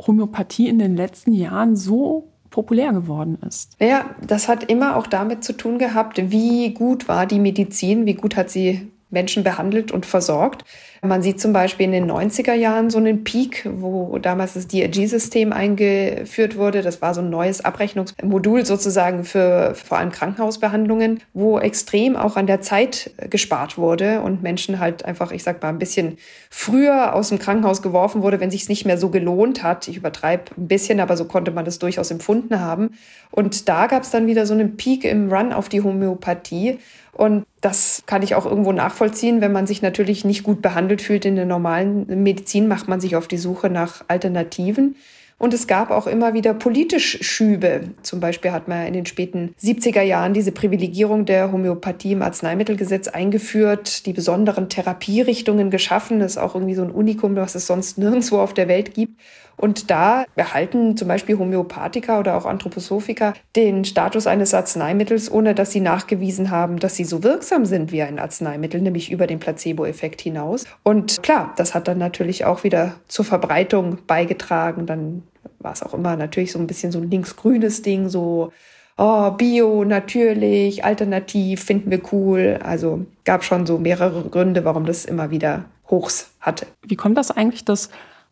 Homöopathie in den letzten Jahren so populär geworden ist. Ja, das hat immer auch damit zu tun gehabt, wie gut war die Medizin, wie gut hat sie Menschen behandelt und versorgt. Man sieht zum Beispiel in den 90er Jahren so einen Peak, wo damals das DRG-System eingeführt wurde. Das war so ein neues Abrechnungsmodul sozusagen für vor allem Krankenhausbehandlungen, wo extrem auch an der Zeit gespart wurde und Menschen halt einfach, ich sag mal, ein bisschen früher aus dem Krankenhaus geworfen wurde, wenn sich es nicht mehr so gelohnt hat. Ich übertreibe ein bisschen, aber so konnte man das durchaus empfunden haben. Und da gab es dann wieder so einen Peak im Run auf die Homöopathie. Und das kann ich auch irgendwo nachvollziehen. Wenn man sich natürlich nicht gut behandelt fühlt in der normalen Medizin, macht man sich auf die Suche nach Alternativen. Und es gab auch immer wieder politisch Schübe. Zum Beispiel hat man in den späten 70er Jahren diese Privilegierung der Homöopathie im Arzneimittelgesetz eingeführt, die besonderen Therapierichtungen geschaffen. Das ist auch irgendwie so ein Unikum, was es sonst nirgendwo auf der Welt gibt. Und da erhalten zum Beispiel Homöopathiker oder auch Anthroposophiker den Status eines Arzneimittels, ohne dass sie nachgewiesen haben, dass sie so wirksam sind wie ein Arzneimittel, nämlich über den Placebo-Effekt hinaus. Und klar, das hat dann natürlich auch wieder zur Verbreitung beigetragen. Dann war es auch immer natürlich so ein bisschen so ein linksgrünes Ding, so oh, Bio, natürlich, alternativ, finden wir cool. Also gab schon so mehrere Gründe, warum das immer wieder Hochs hatte. Wie kommt das eigentlich, dass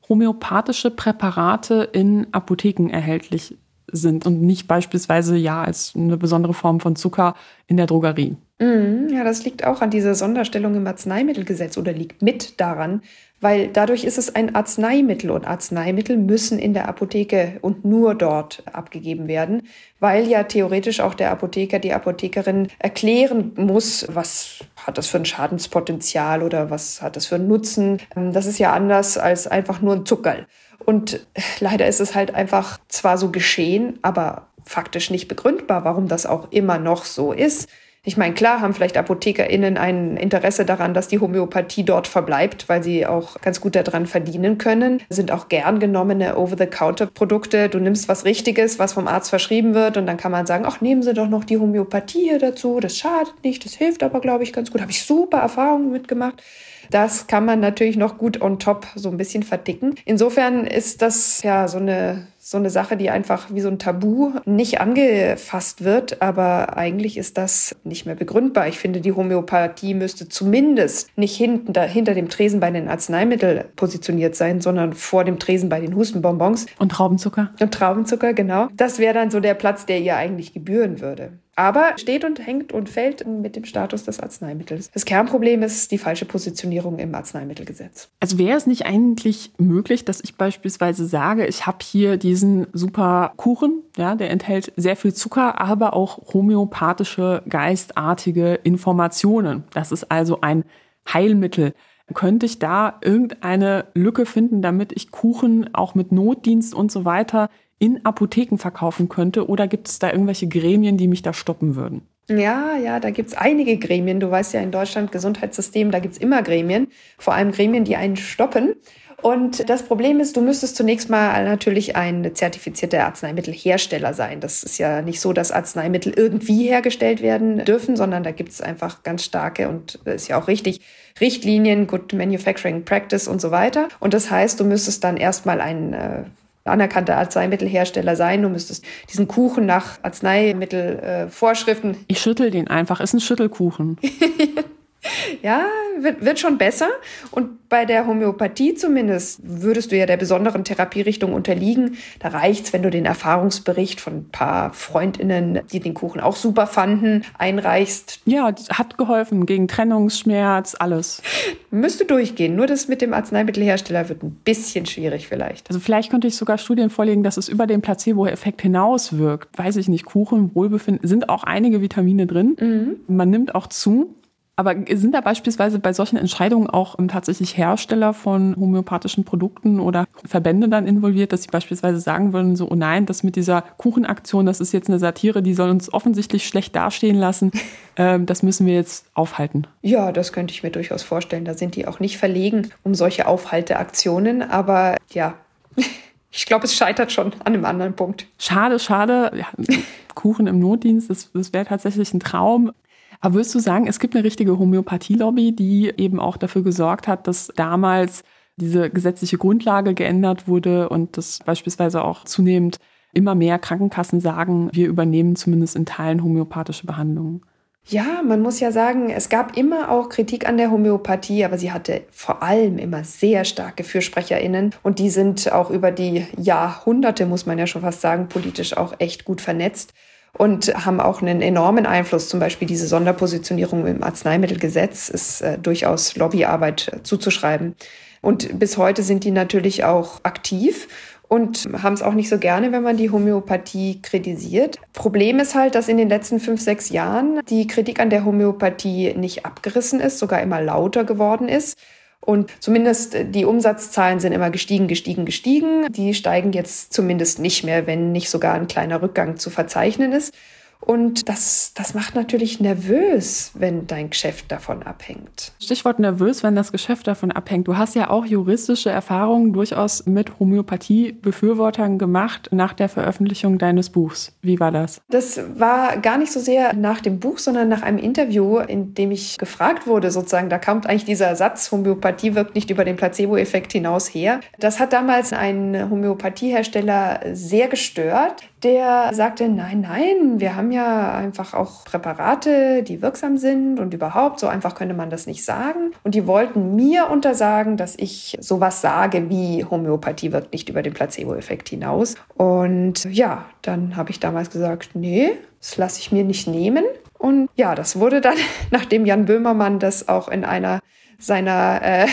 homöopathische Präparate in Apotheken erhältlich sind und nicht beispielsweise ja als eine besondere Form von Zucker in der Drogerie. Mm, ja, das liegt auch an dieser Sonderstellung im Arzneimittelgesetz oder liegt mit daran, weil dadurch ist es ein Arzneimittel und Arzneimittel müssen in der Apotheke und nur dort abgegeben werden, weil ja theoretisch auch der Apotheker, die Apothekerin erklären muss, was hat das für ein Schadenspotenzial oder was hat das für einen Nutzen. Ähm, das ist ja anders als einfach nur ein Zuckerl. Und leider ist es halt einfach zwar so geschehen, aber faktisch nicht begründbar, warum das auch immer noch so ist. Ich meine, klar haben vielleicht ApothekerInnen ein Interesse daran, dass die Homöopathie dort verbleibt, weil sie auch ganz gut daran verdienen können. Sind auch gern genommene Over-the-Counter-Produkte. Du nimmst was Richtiges, was vom Arzt verschrieben wird und dann kann man sagen, ach, nehmen Sie doch noch die Homöopathie hier dazu. Das schadet nicht, das hilft aber, glaube ich, ganz gut. Habe ich super Erfahrungen mitgemacht. Das kann man natürlich noch gut on top so ein bisschen verdicken. Insofern ist das ja so eine so eine Sache, die einfach wie so ein Tabu nicht angefasst wird. Aber eigentlich ist das nicht mehr begründbar. Ich finde, die Homöopathie müsste zumindest nicht hinten, da, hinter dem Tresen bei den Arzneimitteln positioniert sein, sondern vor dem Tresen bei den Hustenbonbons. Und Traubenzucker. Und Traubenzucker, genau. Das wäre dann so der Platz, der ihr eigentlich gebühren würde aber steht und hängt und fällt mit dem Status des Arzneimittels. Das Kernproblem ist die falsche Positionierung im Arzneimittelgesetz. Also wäre es nicht eigentlich möglich, dass ich beispielsweise sage, ich habe hier diesen super Kuchen, ja, der enthält sehr viel Zucker, aber auch homöopathische, geistartige Informationen. Das ist also ein Heilmittel. Könnte ich da irgendeine Lücke finden, damit ich Kuchen auch mit Notdienst und so weiter in Apotheken verkaufen könnte? Oder gibt es da irgendwelche Gremien, die mich da stoppen würden? Ja, ja, da gibt's einige Gremien. Du weißt ja, in Deutschland Gesundheitssystem, da gibt's immer Gremien, vor allem Gremien, die einen stoppen. Und das Problem ist, du müsstest zunächst mal natürlich ein zertifizierter Arzneimittelhersteller sein. Das ist ja nicht so, dass Arzneimittel irgendwie hergestellt werden dürfen, sondern da gibt es einfach ganz starke und ist ja auch richtig Richtlinien, Good Manufacturing Practice und so weiter. Und das heißt, du müsstest dann erstmal ein äh, anerkannter Arzneimittelhersteller sein. Du müsstest diesen Kuchen nach Arzneimittelvorschriften. Äh, ich schüttel den einfach. Ist ein Schüttelkuchen. Ja, wird, wird schon besser. Und bei der Homöopathie zumindest würdest du ja der besonderen Therapierichtung unterliegen. Da reicht's, wenn du den Erfahrungsbericht von ein paar Freundinnen, die den Kuchen auch super fanden, einreichst. Ja, hat geholfen gegen Trennungsschmerz, alles. Müsste durchgehen. Nur das mit dem Arzneimittelhersteller wird ein bisschen schwierig vielleicht. Also vielleicht könnte ich sogar Studien vorlegen, dass es über den Placebo-Effekt hinaus wirkt. Weiß ich nicht, Kuchen, Wohlbefinden, sind auch einige Vitamine drin. Mhm. Man nimmt auch zu. Aber sind da beispielsweise bei solchen Entscheidungen auch ähm, tatsächlich Hersteller von homöopathischen Produkten oder Verbände dann involviert, dass sie beispielsweise sagen würden, so, oh nein, das mit dieser Kuchenaktion, das ist jetzt eine Satire, die soll uns offensichtlich schlecht dastehen lassen. Ähm, das müssen wir jetzt aufhalten. Ja, das könnte ich mir durchaus vorstellen. Da sind die auch nicht verlegen um solche Aufhalteaktionen. Aber ja, ich glaube, es scheitert schon an einem anderen Punkt. Schade, schade. Ja, Kuchen im Notdienst, das, das wäre tatsächlich ein Traum. Aber würdest du sagen, es gibt eine richtige Homöopathie-Lobby, die eben auch dafür gesorgt hat, dass damals diese gesetzliche Grundlage geändert wurde und dass beispielsweise auch zunehmend immer mehr Krankenkassen sagen, wir übernehmen zumindest in Teilen homöopathische Behandlungen? Ja, man muss ja sagen, es gab immer auch Kritik an der Homöopathie, aber sie hatte vor allem immer sehr starke FürsprecherInnen und die sind auch über die Jahrhunderte, muss man ja schon fast sagen, politisch auch echt gut vernetzt und haben auch einen enormen Einfluss. Zum Beispiel diese Sonderpositionierung im Arzneimittelgesetz ist äh, durchaus Lobbyarbeit äh, zuzuschreiben. Und bis heute sind die natürlich auch aktiv und haben es auch nicht so gerne, wenn man die Homöopathie kritisiert. Problem ist halt, dass in den letzten fünf, sechs Jahren die Kritik an der Homöopathie nicht abgerissen ist, sogar immer lauter geworden ist. Und zumindest äh, die Umsatzzahlen sind immer gestiegen, gestiegen, gestiegen. Die steigen jetzt zumindest nicht mehr, wenn nicht sogar ein kleiner Rückgang zu verzeichnen ist. Und das, das macht natürlich nervös, wenn dein Geschäft davon abhängt. Stichwort nervös, wenn das Geschäft davon abhängt. Du hast ja auch juristische Erfahrungen durchaus mit Homöopathie-Befürwortern gemacht nach der Veröffentlichung deines Buchs. Wie war das? Das war gar nicht so sehr nach dem Buch, sondern nach einem Interview, in dem ich gefragt wurde, sozusagen, da kommt eigentlich dieser Satz, Homöopathie wirkt nicht über den Placebo-Effekt hinaus her. Das hat damals ein Homöopathiehersteller sehr gestört der sagte, nein, nein, wir haben ja einfach auch Präparate, die wirksam sind und überhaupt, so einfach könnte man das nicht sagen. Und die wollten mir untersagen, dass ich sowas sage wie Homöopathie wirkt nicht über den Placebo-Effekt hinaus. Und ja, dann habe ich damals gesagt, nee, das lasse ich mir nicht nehmen. Und ja, das wurde dann, nachdem Jan Böhmermann das auch in einer seiner äh,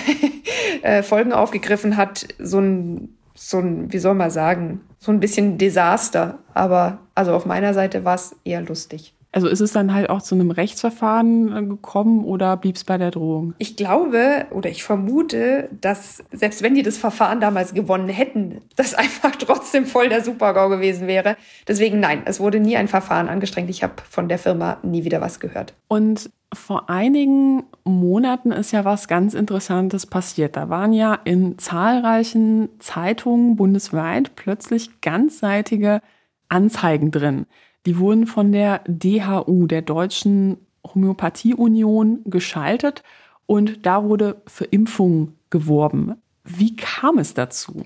äh, Folgen aufgegriffen hat, so ein so ein, wie soll man sagen, so ein bisschen Desaster. Aber also auf meiner Seite war es eher lustig. Also ist es dann halt auch zu einem Rechtsverfahren äh, gekommen oder blieb es bei der Drohung? Ich glaube oder ich vermute, dass selbst wenn die das Verfahren damals gewonnen hätten, das einfach trotzdem voll der Supergau gewesen wäre. Deswegen nein, es wurde nie ein Verfahren angestrengt. Ich habe von der Firma nie wieder was gehört. Und vor einigen Monaten ist ja was ganz Interessantes passiert. Da waren ja in zahlreichen Zeitungen bundesweit plötzlich ganzseitige Anzeigen drin. Die wurden von der DHU, der Deutschen Homöopathieunion, geschaltet und da wurde für Impfungen geworben. Wie kam es dazu?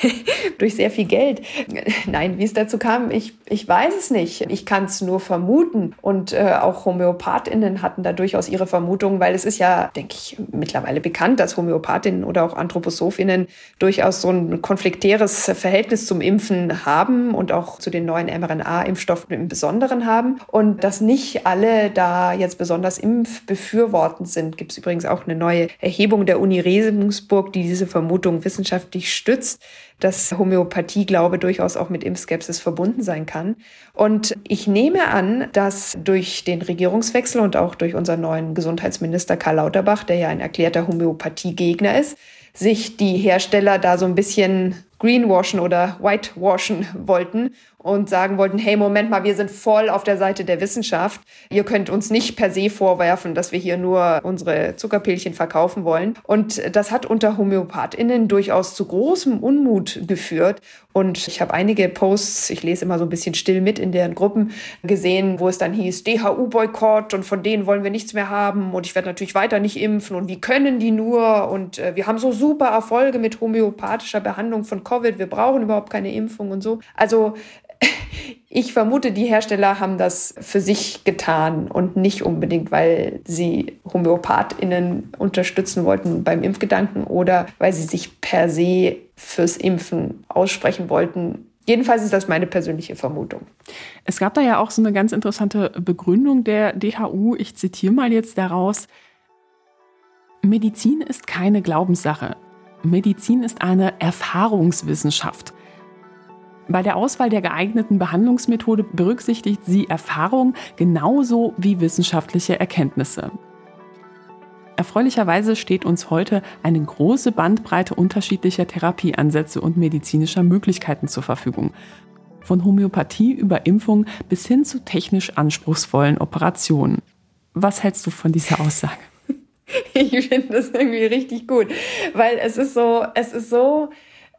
Durch sehr viel Geld. Nein, wie es dazu kam, ich, ich weiß es nicht. Ich kann es nur vermuten. Und äh, auch HomöopathInnen hatten da durchaus ihre Vermutungen, weil es ist ja, denke ich, mittlerweile bekannt, dass Homöopathinnen oder auch Anthroposophinnen durchaus so ein konfliktäres Verhältnis zum Impfen haben und auch zu den neuen mRNA-Impfstoffen im Besonderen haben. Und dass nicht alle da jetzt besonders impfbefürwortend sind. Gibt es übrigens auch eine neue Erhebung der Uni Regensburg, die diese Vermutung wissenschaftlich stützt, dass Homöopathie-Glaube durchaus auch mit Impfskepsis verbunden sein kann. Und ich nehme an, dass durch den Regierungswechsel und auch durch unseren neuen Gesundheitsminister Karl Lauterbach, der ja ein erklärter Homöopathie-Gegner ist, sich die Hersteller da so ein bisschen greenwashen oder whitewashen wollten und sagen wollten, hey, Moment mal, wir sind voll auf der Seite der Wissenschaft. Ihr könnt uns nicht per se vorwerfen, dass wir hier nur unsere Zuckerpillchen verkaufen wollen. Und das hat unter HomöopathInnen durchaus zu großem Unmut geführt. Und ich habe einige Posts, ich lese immer so ein bisschen still mit in deren Gruppen, gesehen, wo es dann hieß, DHU-Boykott und von denen wollen wir nichts mehr haben und ich werde natürlich weiter nicht impfen und wie können die nur und äh, wir haben so super Erfolge mit homöopathischer Behandlung von Covid, wir brauchen überhaupt keine Impfung und so. Also ich vermute, die Hersteller haben das für sich getan und nicht unbedingt, weil sie HomöopathInnen unterstützen wollten beim Impfgedanken oder weil sie sich per se fürs Impfen aussprechen wollten. Jedenfalls ist das meine persönliche Vermutung. Es gab da ja auch so eine ganz interessante Begründung der DHU. Ich zitiere mal jetzt daraus. Medizin ist keine Glaubenssache. Medizin ist eine Erfahrungswissenschaft. Bei der Auswahl der geeigneten Behandlungsmethode berücksichtigt sie Erfahrung genauso wie wissenschaftliche Erkenntnisse. Erfreulicherweise steht uns heute eine große Bandbreite unterschiedlicher Therapieansätze und medizinischer Möglichkeiten zur Verfügung. Von Homöopathie über Impfung bis hin zu technisch anspruchsvollen Operationen. Was hältst du von dieser Aussage? Ich finde das irgendwie richtig gut, weil es ist so, es ist so,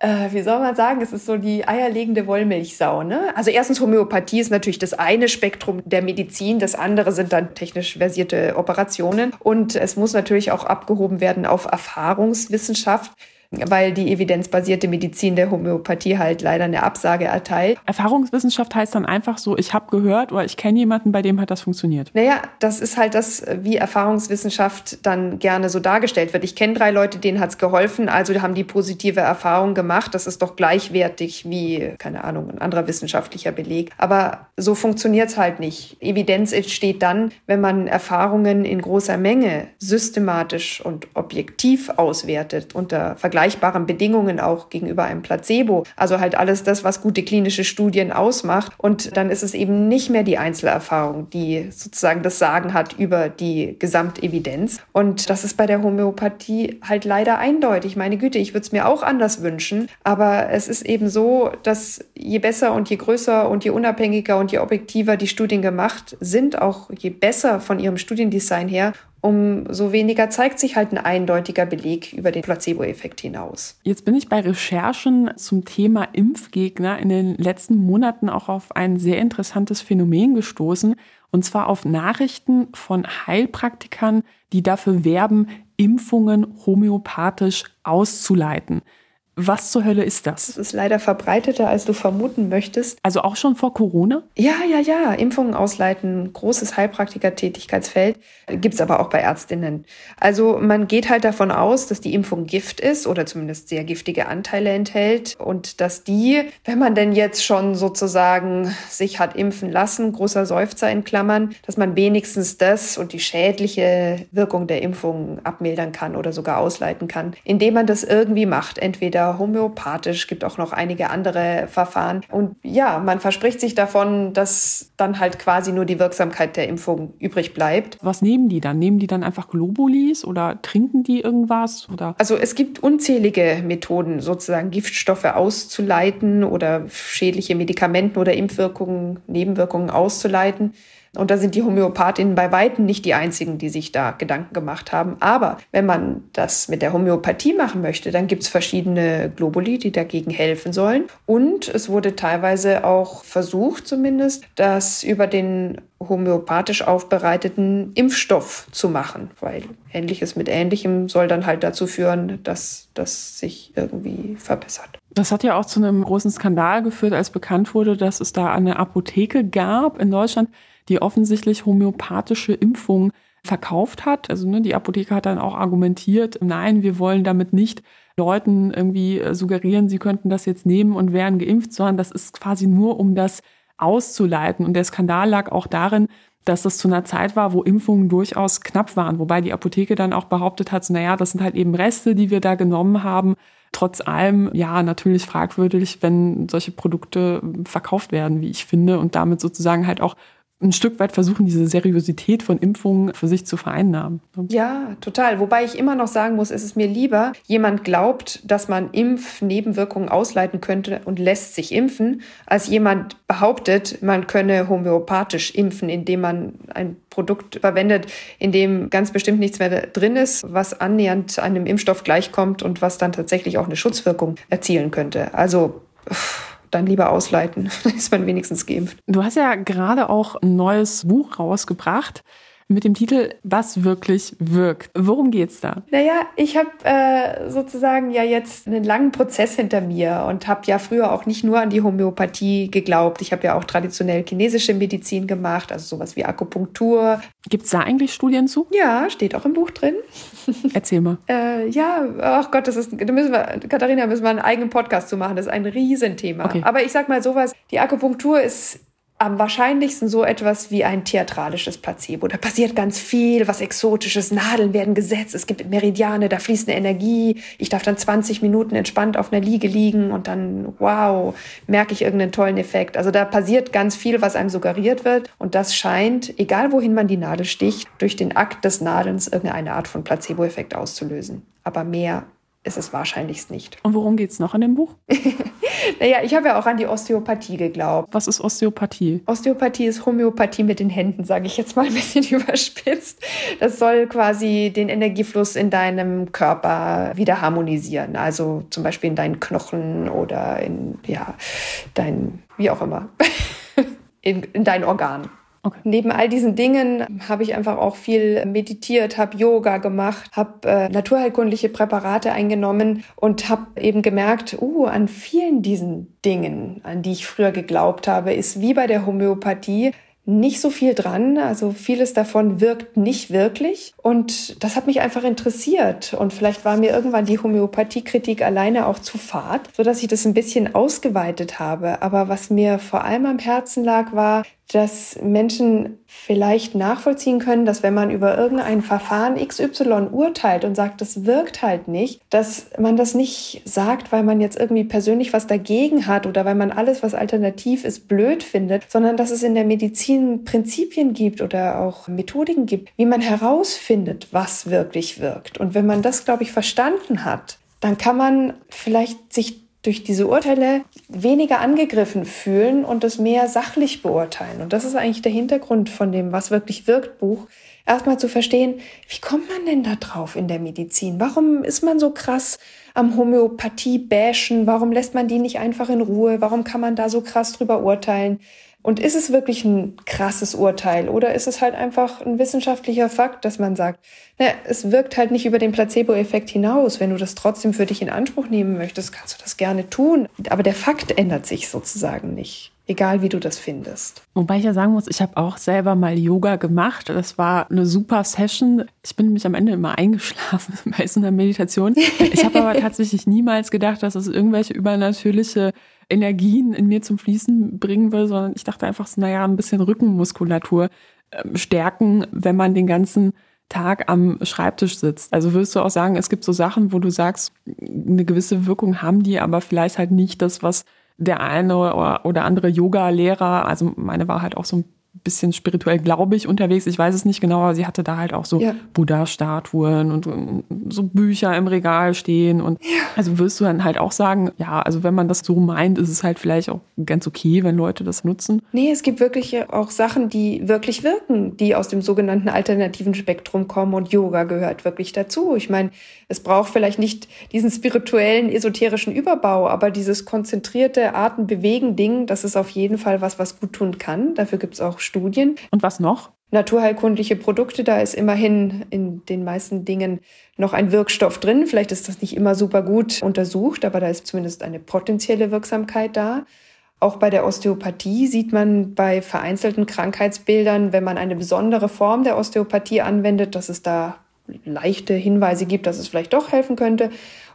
äh, wie soll man sagen, es ist so die eierlegende Wollmilchsau. Ne? Also erstens Homöopathie ist natürlich das eine Spektrum der Medizin, das andere sind dann technisch versierte Operationen und es muss natürlich auch abgehoben werden auf Erfahrungswissenschaft weil die evidenzbasierte Medizin der Homöopathie halt leider eine Absage erteilt. Erfahrungswissenschaft heißt dann einfach so, ich habe gehört oder ich kenne jemanden, bei dem hat das funktioniert. Naja, das ist halt das, wie Erfahrungswissenschaft dann gerne so dargestellt wird. Ich kenne drei Leute, denen hat's geholfen, also haben die positive Erfahrung gemacht. Das ist doch gleichwertig wie, keine Ahnung, ein anderer wissenschaftlicher Beleg. Aber so funktioniert's halt nicht. Evidenz entsteht dann, wenn man Erfahrungen in großer Menge systematisch und objektiv auswertet unter Vergleich vergleichbaren Bedingungen auch gegenüber einem Placebo. Also halt alles das, was gute klinische Studien ausmacht. Und dann ist es eben nicht mehr die Einzelerfahrung, die sozusagen das Sagen hat über die Gesamtevidenz. Und das ist bei der Homöopathie halt leider eindeutig. Meine Güte, ich würde es mir auch anders wünschen. Aber es ist eben so, dass je besser und je größer und je unabhängiger und je objektiver die Studien gemacht sind, auch je besser von ihrem Studiendesign her, umso weniger zeigt sich halt ein eindeutiger Beleg über den Placebo-Effekt hinaus. Jetzt bin ich bei Recherchen zum Thema Impfgegner in den letzten Monaten auch auf ein sehr interessantes Phänomen gestoßen, und zwar auf Nachrichten von Heilpraktikern, die dafür werben, Impfungen homöopathisch auszuleiten. Was zur Hölle ist das? Das ist leider verbreiteter, als du vermuten möchtest. Also auch schon vor Corona? Ja, ja, ja. Impfungen ausleiten, großes Heilpraktiker-Tätigkeitsfeld. Gibt's aber auch bei Ärztinnen. Also man geht halt davon aus, dass die Impfung Gift ist oder zumindest sehr giftige Anteile enthält und dass die, wenn man denn jetzt schon sozusagen sich hat impfen lassen, großer Seufzer in Klammern, dass man wenigstens das und die schädliche Wirkung der Impfung abmildern kann oder sogar ausleiten kann, indem man das irgendwie macht. Entweder wieder homöopathisch, gibt auch noch einige andere Verfahren. Und ja, man verspricht sich davon, dass dann halt quasi nur die Wirksamkeit der Impfung übrig bleibt. Was nehmen die dann? Nehmen die dann einfach Globulis oder trinken die irgendwas? Oder? Also es gibt unzählige Methoden, sozusagen Giftstoffe auszuleiten oder schädliche Medikamenten oder Impfwirkungen, Nebenwirkungen auszuleiten. Und da sind die Homöopathinnen bei Weitem nicht die einzigen, die sich da Gedanken gemacht haben. Aber wenn man das mit der Homöopathie machen möchte, dann gibt es verschiedene Globuli, die dagegen helfen sollen. Und es wurde teilweise auch versucht, zumindest, das über den homöopathisch aufbereiteten Impfstoff zu machen, weil Ähnliches mit Ähnlichem soll dann halt dazu führen, dass das sich irgendwie verbessert. Das hat ja auch zu einem großen Skandal geführt, als bekannt wurde, dass es da eine Apotheke gab in Deutschland, die offensichtlich homöopathische Impfungen verkauft hat. Also ne, die Apotheke hat dann auch argumentiert, nein, wir wollen damit nicht Leuten irgendwie äh, suggerieren, sie könnten das jetzt nehmen und wären geimpft, sondern das ist quasi nur, um das auszuleiten. Und der Skandal lag auch darin, dass das zu einer Zeit war, wo Impfungen durchaus knapp waren, wobei die Apotheke dann auch behauptet hat, so, naja, das sind halt eben Reste, die wir da genommen haben. Trotz allem, ja, natürlich fragwürdig, wenn solche Produkte verkauft werden, wie ich finde, und damit sozusagen halt auch ein Stück weit versuchen, diese Seriosität von Impfungen für sich zu vereinnahmen. Ja, total. Wobei ich immer noch sagen muss, ist es mir lieber, jemand glaubt, dass man Impfnebenwirkungen ausleiten könnte und lässt sich impfen, als jemand behauptet, man könne homöopathisch impfen, indem man ein Produkt verwendet, in dem ganz bestimmt nichts mehr drin ist, was annähernd einem Impfstoff gleichkommt und was dann tatsächlich auch eine Schutzwirkung erzielen könnte. Also dann lieber ausleiten, dann ist man wenigstens geimpft. Du hast ja gerade auch ein neues Buch rausgebracht mit dem Titel Was wirklich wirkt. Worum geht's da? Naja, ich habe äh, sozusagen ja jetzt einen langen Prozess hinter mir und habe ja früher auch nicht nur an die Homöopathie geglaubt. Ich habe ja auch traditionell chinesische Medizin gemacht, also sowas wie Akupunktur. Gibt's da eigentlich Studien zu? Ja, steht auch im Buch drin. Erzähl mal. äh, ja, ach Gott, das ist, da müssen wir, Katharina, müssen wir einen eigenen Podcast zu machen. Das ist ein Riesenthema. Okay. Aber ich sag mal sowas, die Akupunktur ist am wahrscheinlichsten so etwas wie ein theatralisches Placebo. Da passiert ganz viel, was Exotisches. Nadeln werden gesetzt, es gibt Meridiane, da fließt eine Energie. Ich darf dann 20 Minuten entspannt auf einer Liege liegen und dann, wow, merke ich irgendeinen tollen Effekt. Also da passiert ganz viel, was einem suggeriert wird. Und das scheint, egal wohin man die Nadel sticht, durch den Akt des Nadelns irgendeine Art von Placebo-Effekt auszulösen. Aber mehr ist es wahrscheinlich nicht. Und worum geht es noch in dem Buch? naja, ich habe ja auch an die Osteopathie geglaubt. Was ist Osteopathie? Osteopathie ist Homöopathie mit den Händen, sage ich jetzt mal ein bisschen überspitzt. Das soll quasi den Energiefluss in deinem Körper wieder harmonisieren. Also zum Beispiel in deinen Knochen oder in, ja, dein, wie auch immer, in, in deinen Organen. Okay. Neben all diesen Dingen habe ich einfach auch viel meditiert, habe Yoga gemacht, habe äh, naturheilkundliche Präparate eingenommen und habe eben gemerkt, uh, an vielen diesen Dingen, an die ich früher geglaubt habe, ist wie bei der Homöopathie nicht so viel dran. Also vieles davon wirkt nicht wirklich. Und das hat mich einfach interessiert. Und vielleicht war mir irgendwann die Homöopathiekritik alleine auch zu fad, so dass ich das ein bisschen ausgeweitet habe. Aber was mir vor allem am Herzen lag, war, dass Menschen vielleicht nachvollziehen können, dass wenn man über irgendein Verfahren XY urteilt und sagt, das wirkt halt nicht, dass man das nicht sagt, weil man jetzt irgendwie persönlich was dagegen hat oder weil man alles, was alternativ ist, blöd findet, sondern dass es in der Medizin Prinzipien gibt oder auch Methodiken gibt, wie man herausfindet, was wirklich wirkt. Und wenn man das, glaube ich, verstanden hat, dann kann man vielleicht sich durch diese Urteile weniger angegriffen fühlen und es mehr sachlich beurteilen. Und das ist eigentlich der Hintergrund von dem Was wirklich wirkt Buch. Erstmal zu verstehen, wie kommt man denn da drauf in der Medizin? Warum ist man so krass am Homöopathie bashen? Warum lässt man die nicht einfach in Ruhe? Warum kann man da so krass drüber urteilen? Und ist es wirklich ein krasses Urteil oder ist es halt einfach ein wissenschaftlicher Fakt, dass man sagt, na, es wirkt halt nicht über den Placebo-Effekt hinaus. Wenn du das trotzdem für dich in Anspruch nehmen möchtest, kannst du das gerne tun. Aber der Fakt ändert sich sozusagen nicht. Egal wie du das findest. Wobei ich ja sagen muss, ich habe auch selber mal Yoga gemacht. Das war eine super Session. Ich bin nämlich am Ende immer eingeschlafen bei so einer Meditation. Ich habe aber tatsächlich niemals gedacht, dass es irgendwelche übernatürliche Energien in mir zum Fließen bringen will, sondern ich dachte einfach so, naja, ein bisschen Rückenmuskulatur ähm, stärken, wenn man den ganzen Tag am Schreibtisch sitzt. Also würdest du auch sagen, es gibt so Sachen, wo du sagst, eine gewisse Wirkung haben die, aber vielleicht halt nicht das, was der eine oder andere Yoga-Lehrer, also meine war halt auch so ein bisschen spirituell, glaube ich, unterwegs. Ich weiß es nicht genau, aber sie hatte da halt auch so ja. Buddha-Statuen und, so Bücher im Regal stehen. Und ja. also wirst du dann halt auch sagen, ja, also wenn man das so meint, ist es halt vielleicht auch ganz okay, wenn Leute das nutzen. Nee, es gibt wirklich auch Sachen, die wirklich wirken, die aus dem sogenannten alternativen Spektrum kommen und Yoga gehört wirklich dazu. Ich meine, es braucht vielleicht nicht diesen spirituellen, esoterischen Überbau, aber dieses konzentrierte Atem-Bewegen-Ding, das ist auf jeden Fall was, was gut tun kann. Dafür gibt es auch Studien. Und was noch? Naturheilkundliche Produkte, da ist immerhin in den meisten Dingen noch ein Wirkstoff drin. Vielleicht ist das nicht immer super gut untersucht, aber da ist zumindest eine potenzielle Wirksamkeit da. Auch bei der Osteopathie sieht man bei vereinzelten Krankheitsbildern, wenn man eine besondere Form der Osteopathie anwendet, dass es da leichte Hinweise gibt, dass es vielleicht doch helfen könnte.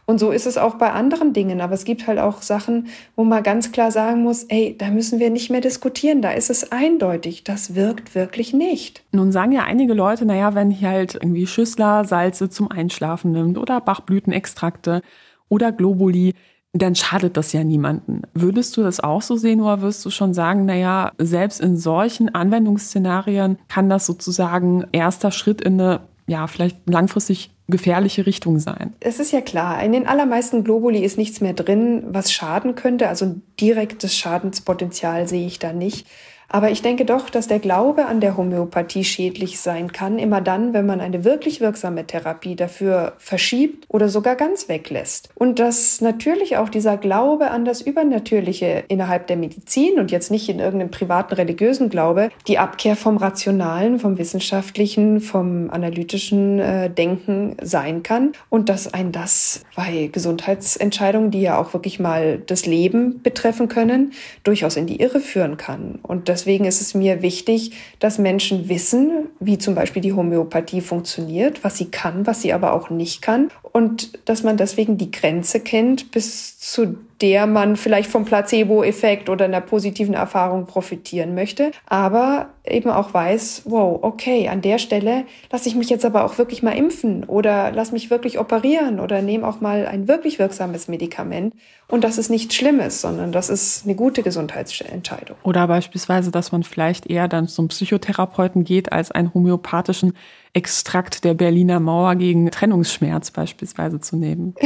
Und so ist es auch bei anderen Dingen. Aber es gibt halt auch Sachen, wo man ganz klar sagen muss, ey, da müssen wir nicht mehr diskutieren. Da ist es eindeutig. Das wirkt wirklich nicht. Nun sagen ja einige Leute, naja, wenn ich halt irgendwie Schüssler Salze zum Einschlafen nimmt oder Bachblütenextrakte oder Globuli, dann schadet das ja niemanden. Würdest du das auch so sehen oder wirst du schon sagen, naja, selbst in solchen Anwendungsszenarien kann das sozusagen erster Schritt in eine, ja, vielleicht langfristig gefährliche Richtung sein. Es ist ja klar, in den allermeisten Globuli ist nichts mehr drin, was schaden könnte. Also ein direktes Schadenspotenzial sehe ich da nicht. Aber ich denke doch, dass der Glaube an der Homöopathie schädlich sein kann, immer dann, wenn man eine wirklich wirksame Therapie dafür verschiebt oder sogar ganz weglässt. Und dass natürlich auch dieser Glaube an das Übernatürliche innerhalb der Medizin und jetzt nicht in irgendeinem privaten religiösen Glaube, die Abkehr vom Rationalen, vom Wissenschaftlichen, vom analytischen äh, Denken sein kann und dass ein das bei Gesundheitsentscheidungen, die ja auch wirklich mal das Leben betreffen können, durchaus in die Irre führen kann. Und das deswegen ist es mir wichtig, dass Menschen wissen, wie zum Beispiel die Homöopathie funktioniert, was sie kann, was sie aber auch nicht kann. Und dass man deswegen die Grenze kennt, bis zu der man vielleicht vom Placebo-Effekt oder einer positiven Erfahrung profitieren möchte, aber eben auch weiß, wow, okay, an der Stelle lasse ich mich jetzt aber auch wirklich mal impfen oder lass mich wirklich operieren oder nehme auch mal ein wirklich wirksames Medikament und das ist nichts Schlimmes, sondern das ist eine gute Gesundheitsentscheidung. Oder beispielsweise, dass man vielleicht eher dann zum Psychotherapeuten geht, als einen homöopathischen Extrakt der Berliner Mauer gegen Trennungsschmerz beispielsweise zu nehmen.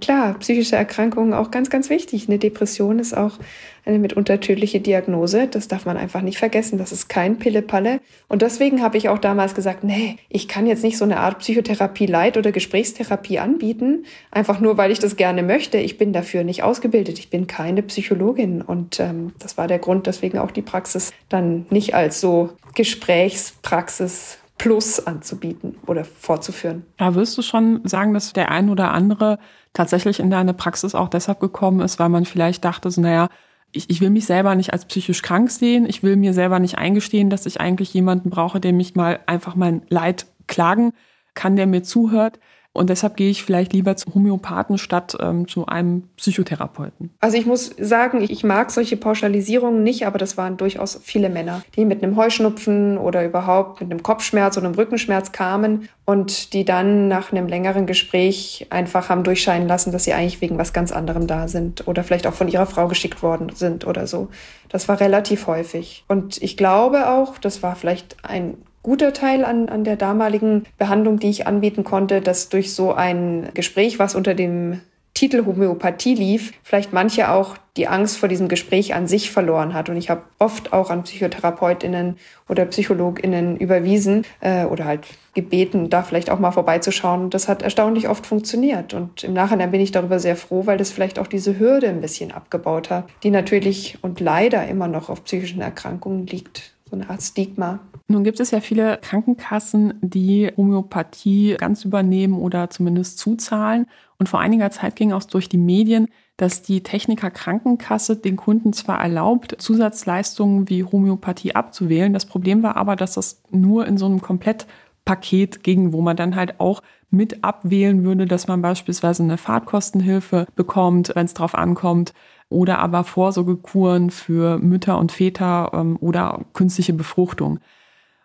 Klar, psychische Erkrankungen auch ganz, ganz wichtig. Eine Depression ist auch eine mitunter tödliche Diagnose. Das darf man einfach nicht vergessen. Das ist kein Pille-Palle. Und deswegen habe ich auch damals gesagt, nee, ich kann jetzt nicht so eine Art Psychotherapie Leid oder Gesprächstherapie anbieten. Einfach nur, weil ich das gerne möchte. Ich bin dafür nicht ausgebildet. Ich bin keine Psychologin. Und ähm, das war der Grund, deswegen auch die Praxis dann nicht als so Gesprächspraxis Plus anzubieten oder vorzuführen. Da wirst du schon sagen, dass der ein oder andere tatsächlich in deine Praxis auch deshalb gekommen ist, weil man vielleicht dachte, so, naja, ich, ich will mich selber nicht als psychisch krank sehen, ich will mir selber nicht eingestehen, dass ich eigentlich jemanden brauche, der mich mal einfach mein Leid klagen kann, der mir zuhört. Und deshalb gehe ich vielleicht lieber zu Homöopathen statt ähm, zu einem Psychotherapeuten. Also ich muss sagen, ich mag solche Pauschalisierungen nicht, aber das waren durchaus viele Männer, die mit einem Heuschnupfen oder überhaupt mit einem Kopfschmerz oder einem Rückenschmerz kamen und die dann nach einem längeren Gespräch einfach haben durchscheinen lassen, dass sie eigentlich wegen was ganz anderem da sind oder vielleicht auch von ihrer Frau geschickt worden sind oder so. Das war relativ häufig. Und ich glaube auch, das war vielleicht ein guter Teil an, an der damaligen Behandlung, die ich anbieten konnte, dass durch so ein Gespräch, was unter dem Titel Homöopathie lief, vielleicht manche auch die Angst vor diesem Gespräch an sich verloren hat. Und ich habe oft auch an Psychotherapeutinnen oder Psychologinnen überwiesen äh, oder halt gebeten, da vielleicht auch mal vorbeizuschauen. Das hat erstaunlich oft funktioniert. Und im Nachhinein bin ich darüber sehr froh, weil das vielleicht auch diese Hürde ein bisschen abgebaut hat, die natürlich und leider immer noch auf psychischen Erkrankungen liegt. So eine Art Stigma. Nun gibt es ja viele Krankenkassen, die Homöopathie ganz übernehmen oder zumindest zuzahlen. Und vor einiger Zeit ging auch durch die Medien, dass die Techniker Krankenkasse den Kunden zwar erlaubt, Zusatzleistungen wie Homöopathie abzuwählen. Das Problem war aber, dass das nur in so einem Komplettpaket ging, wo man dann halt auch mit abwählen würde, dass man beispielsweise eine Fahrtkostenhilfe bekommt, wenn es drauf ankommt, oder aber Vorsorgekuren für Mütter und Väter ähm, oder künstliche Befruchtung.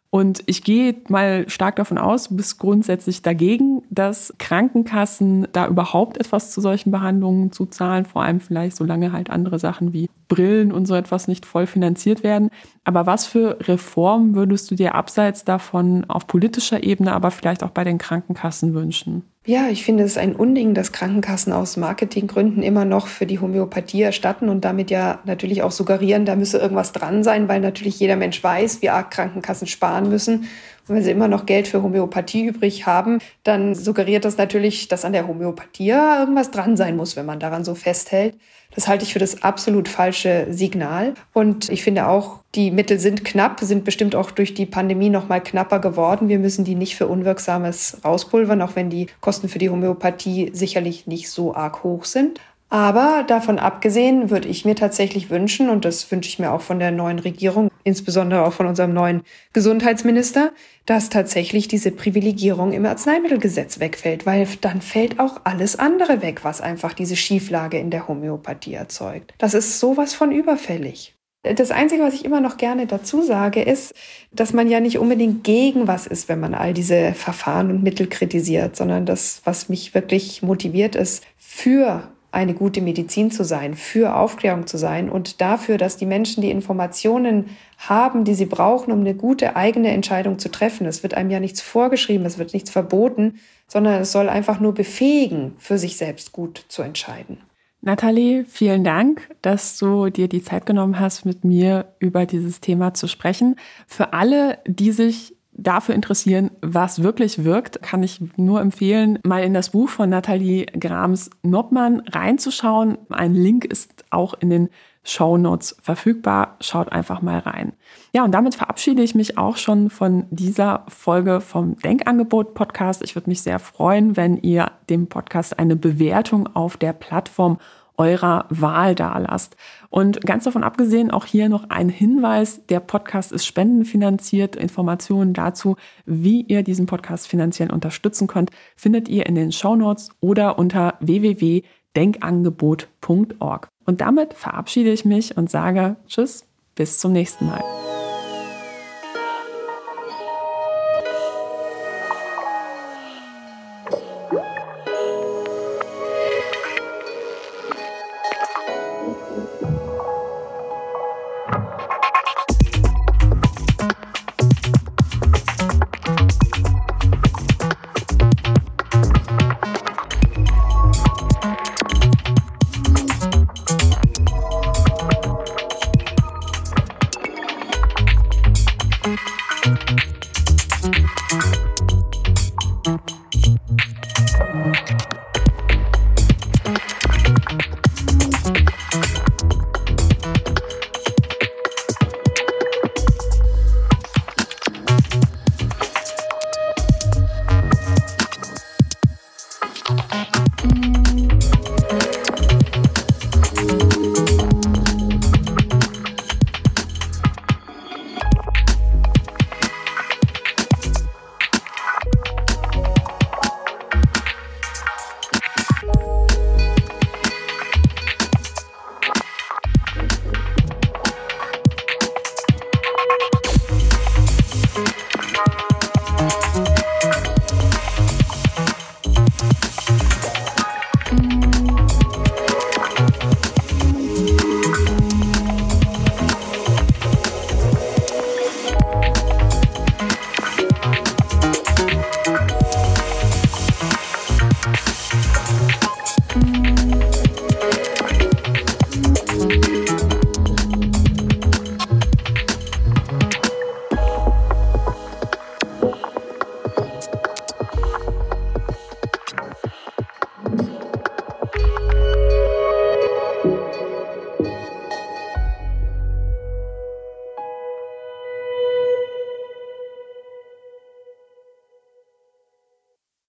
Und ich gehe mal stark davon aus, du bist grundsätzlich dagegen, dass Krankenkassen da überhaupt etwas zu solchen Behandlungen zu zahlen, vor allem vielleicht solange halt andere Sachen wie Brillen und so etwas nicht voll finanziert werden. Aber was für Reformen würdest du dir abseits davon auf politischer Ebene, aber vielleicht auch bei den Krankenkassen wünschen? Ja, ich finde es ein Unding, dass Krankenkassen aus Marketinggründen immer noch für die Homöopathie erstatten und damit ja natürlich auch suggerieren, da müsse irgendwas dran sein, weil natürlich jeder Mensch weiß, wie arg Krankenkassen sparen müssen. Wenn sie immer noch Geld für Homöopathie übrig haben, dann suggeriert das natürlich, dass an der Homöopathie irgendwas dran sein muss, wenn man daran so festhält. Das halte ich für das absolut falsche Signal. Und ich finde auch, die Mittel sind knapp, sind bestimmt auch durch die Pandemie noch mal knapper geworden. Wir müssen die nicht für Unwirksames rauspulvern, auch wenn die Kosten für die Homöopathie sicherlich nicht so arg hoch sind. Aber davon abgesehen würde ich mir tatsächlich wünschen, und das wünsche ich mir auch von der neuen Regierung, insbesondere auch von unserem neuen Gesundheitsminister, dass tatsächlich diese Privilegierung im Arzneimittelgesetz wegfällt, weil dann fällt auch alles andere weg, was einfach diese Schieflage in der Homöopathie erzeugt. Das ist sowas von überfällig. Das Einzige, was ich immer noch gerne dazu sage, ist, dass man ja nicht unbedingt gegen was ist, wenn man all diese Verfahren und Mittel kritisiert, sondern das, was mich wirklich motiviert, ist für eine gute Medizin zu sein, für Aufklärung zu sein und dafür, dass die Menschen die Informationen haben, die sie brauchen, um eine gute eigene Entscheidung zu treffen. Es wird einem ja nichts vorgeschrieben, es wird nichts verboten, sondern es soll einfach nur befähigen, für sich selbst gut zu entscheiden. Nathalie, vielen Dank, dass du dir die Zeit genommen hast, mit mir über dieses Thema zu sprechen. Für alle, die sich dafür interessieren, was wirklich wirkt, kann ich nur empfehlen, mal in das Buch von Nathalie Grams-Noppmann reinzuschauen. Ein Link ist auch in den Show Notes verfügbar. Schaut einfach mal rein. Ja, und damit verabschiede ich mich auch schon von dieser Folge vom Denkangebot Podcast. Ich würde mich sehr freuen, wenn ihr dem Podcast eine Bewertung auf der Plattform eurer Wahl dalasst. Und ganz davon abgesehen, auch hier noch ein Hinweis, der Podcast ist spendenfinanziert. Informationen dazu, wie ihr diesen Podcast finanziell unterstützen könnt, findet ihr in den Show Notes oder unter www.denkangebot.org. Und damit verabschiede ich mich und sage Tschüss, bis zum nächsten Mal.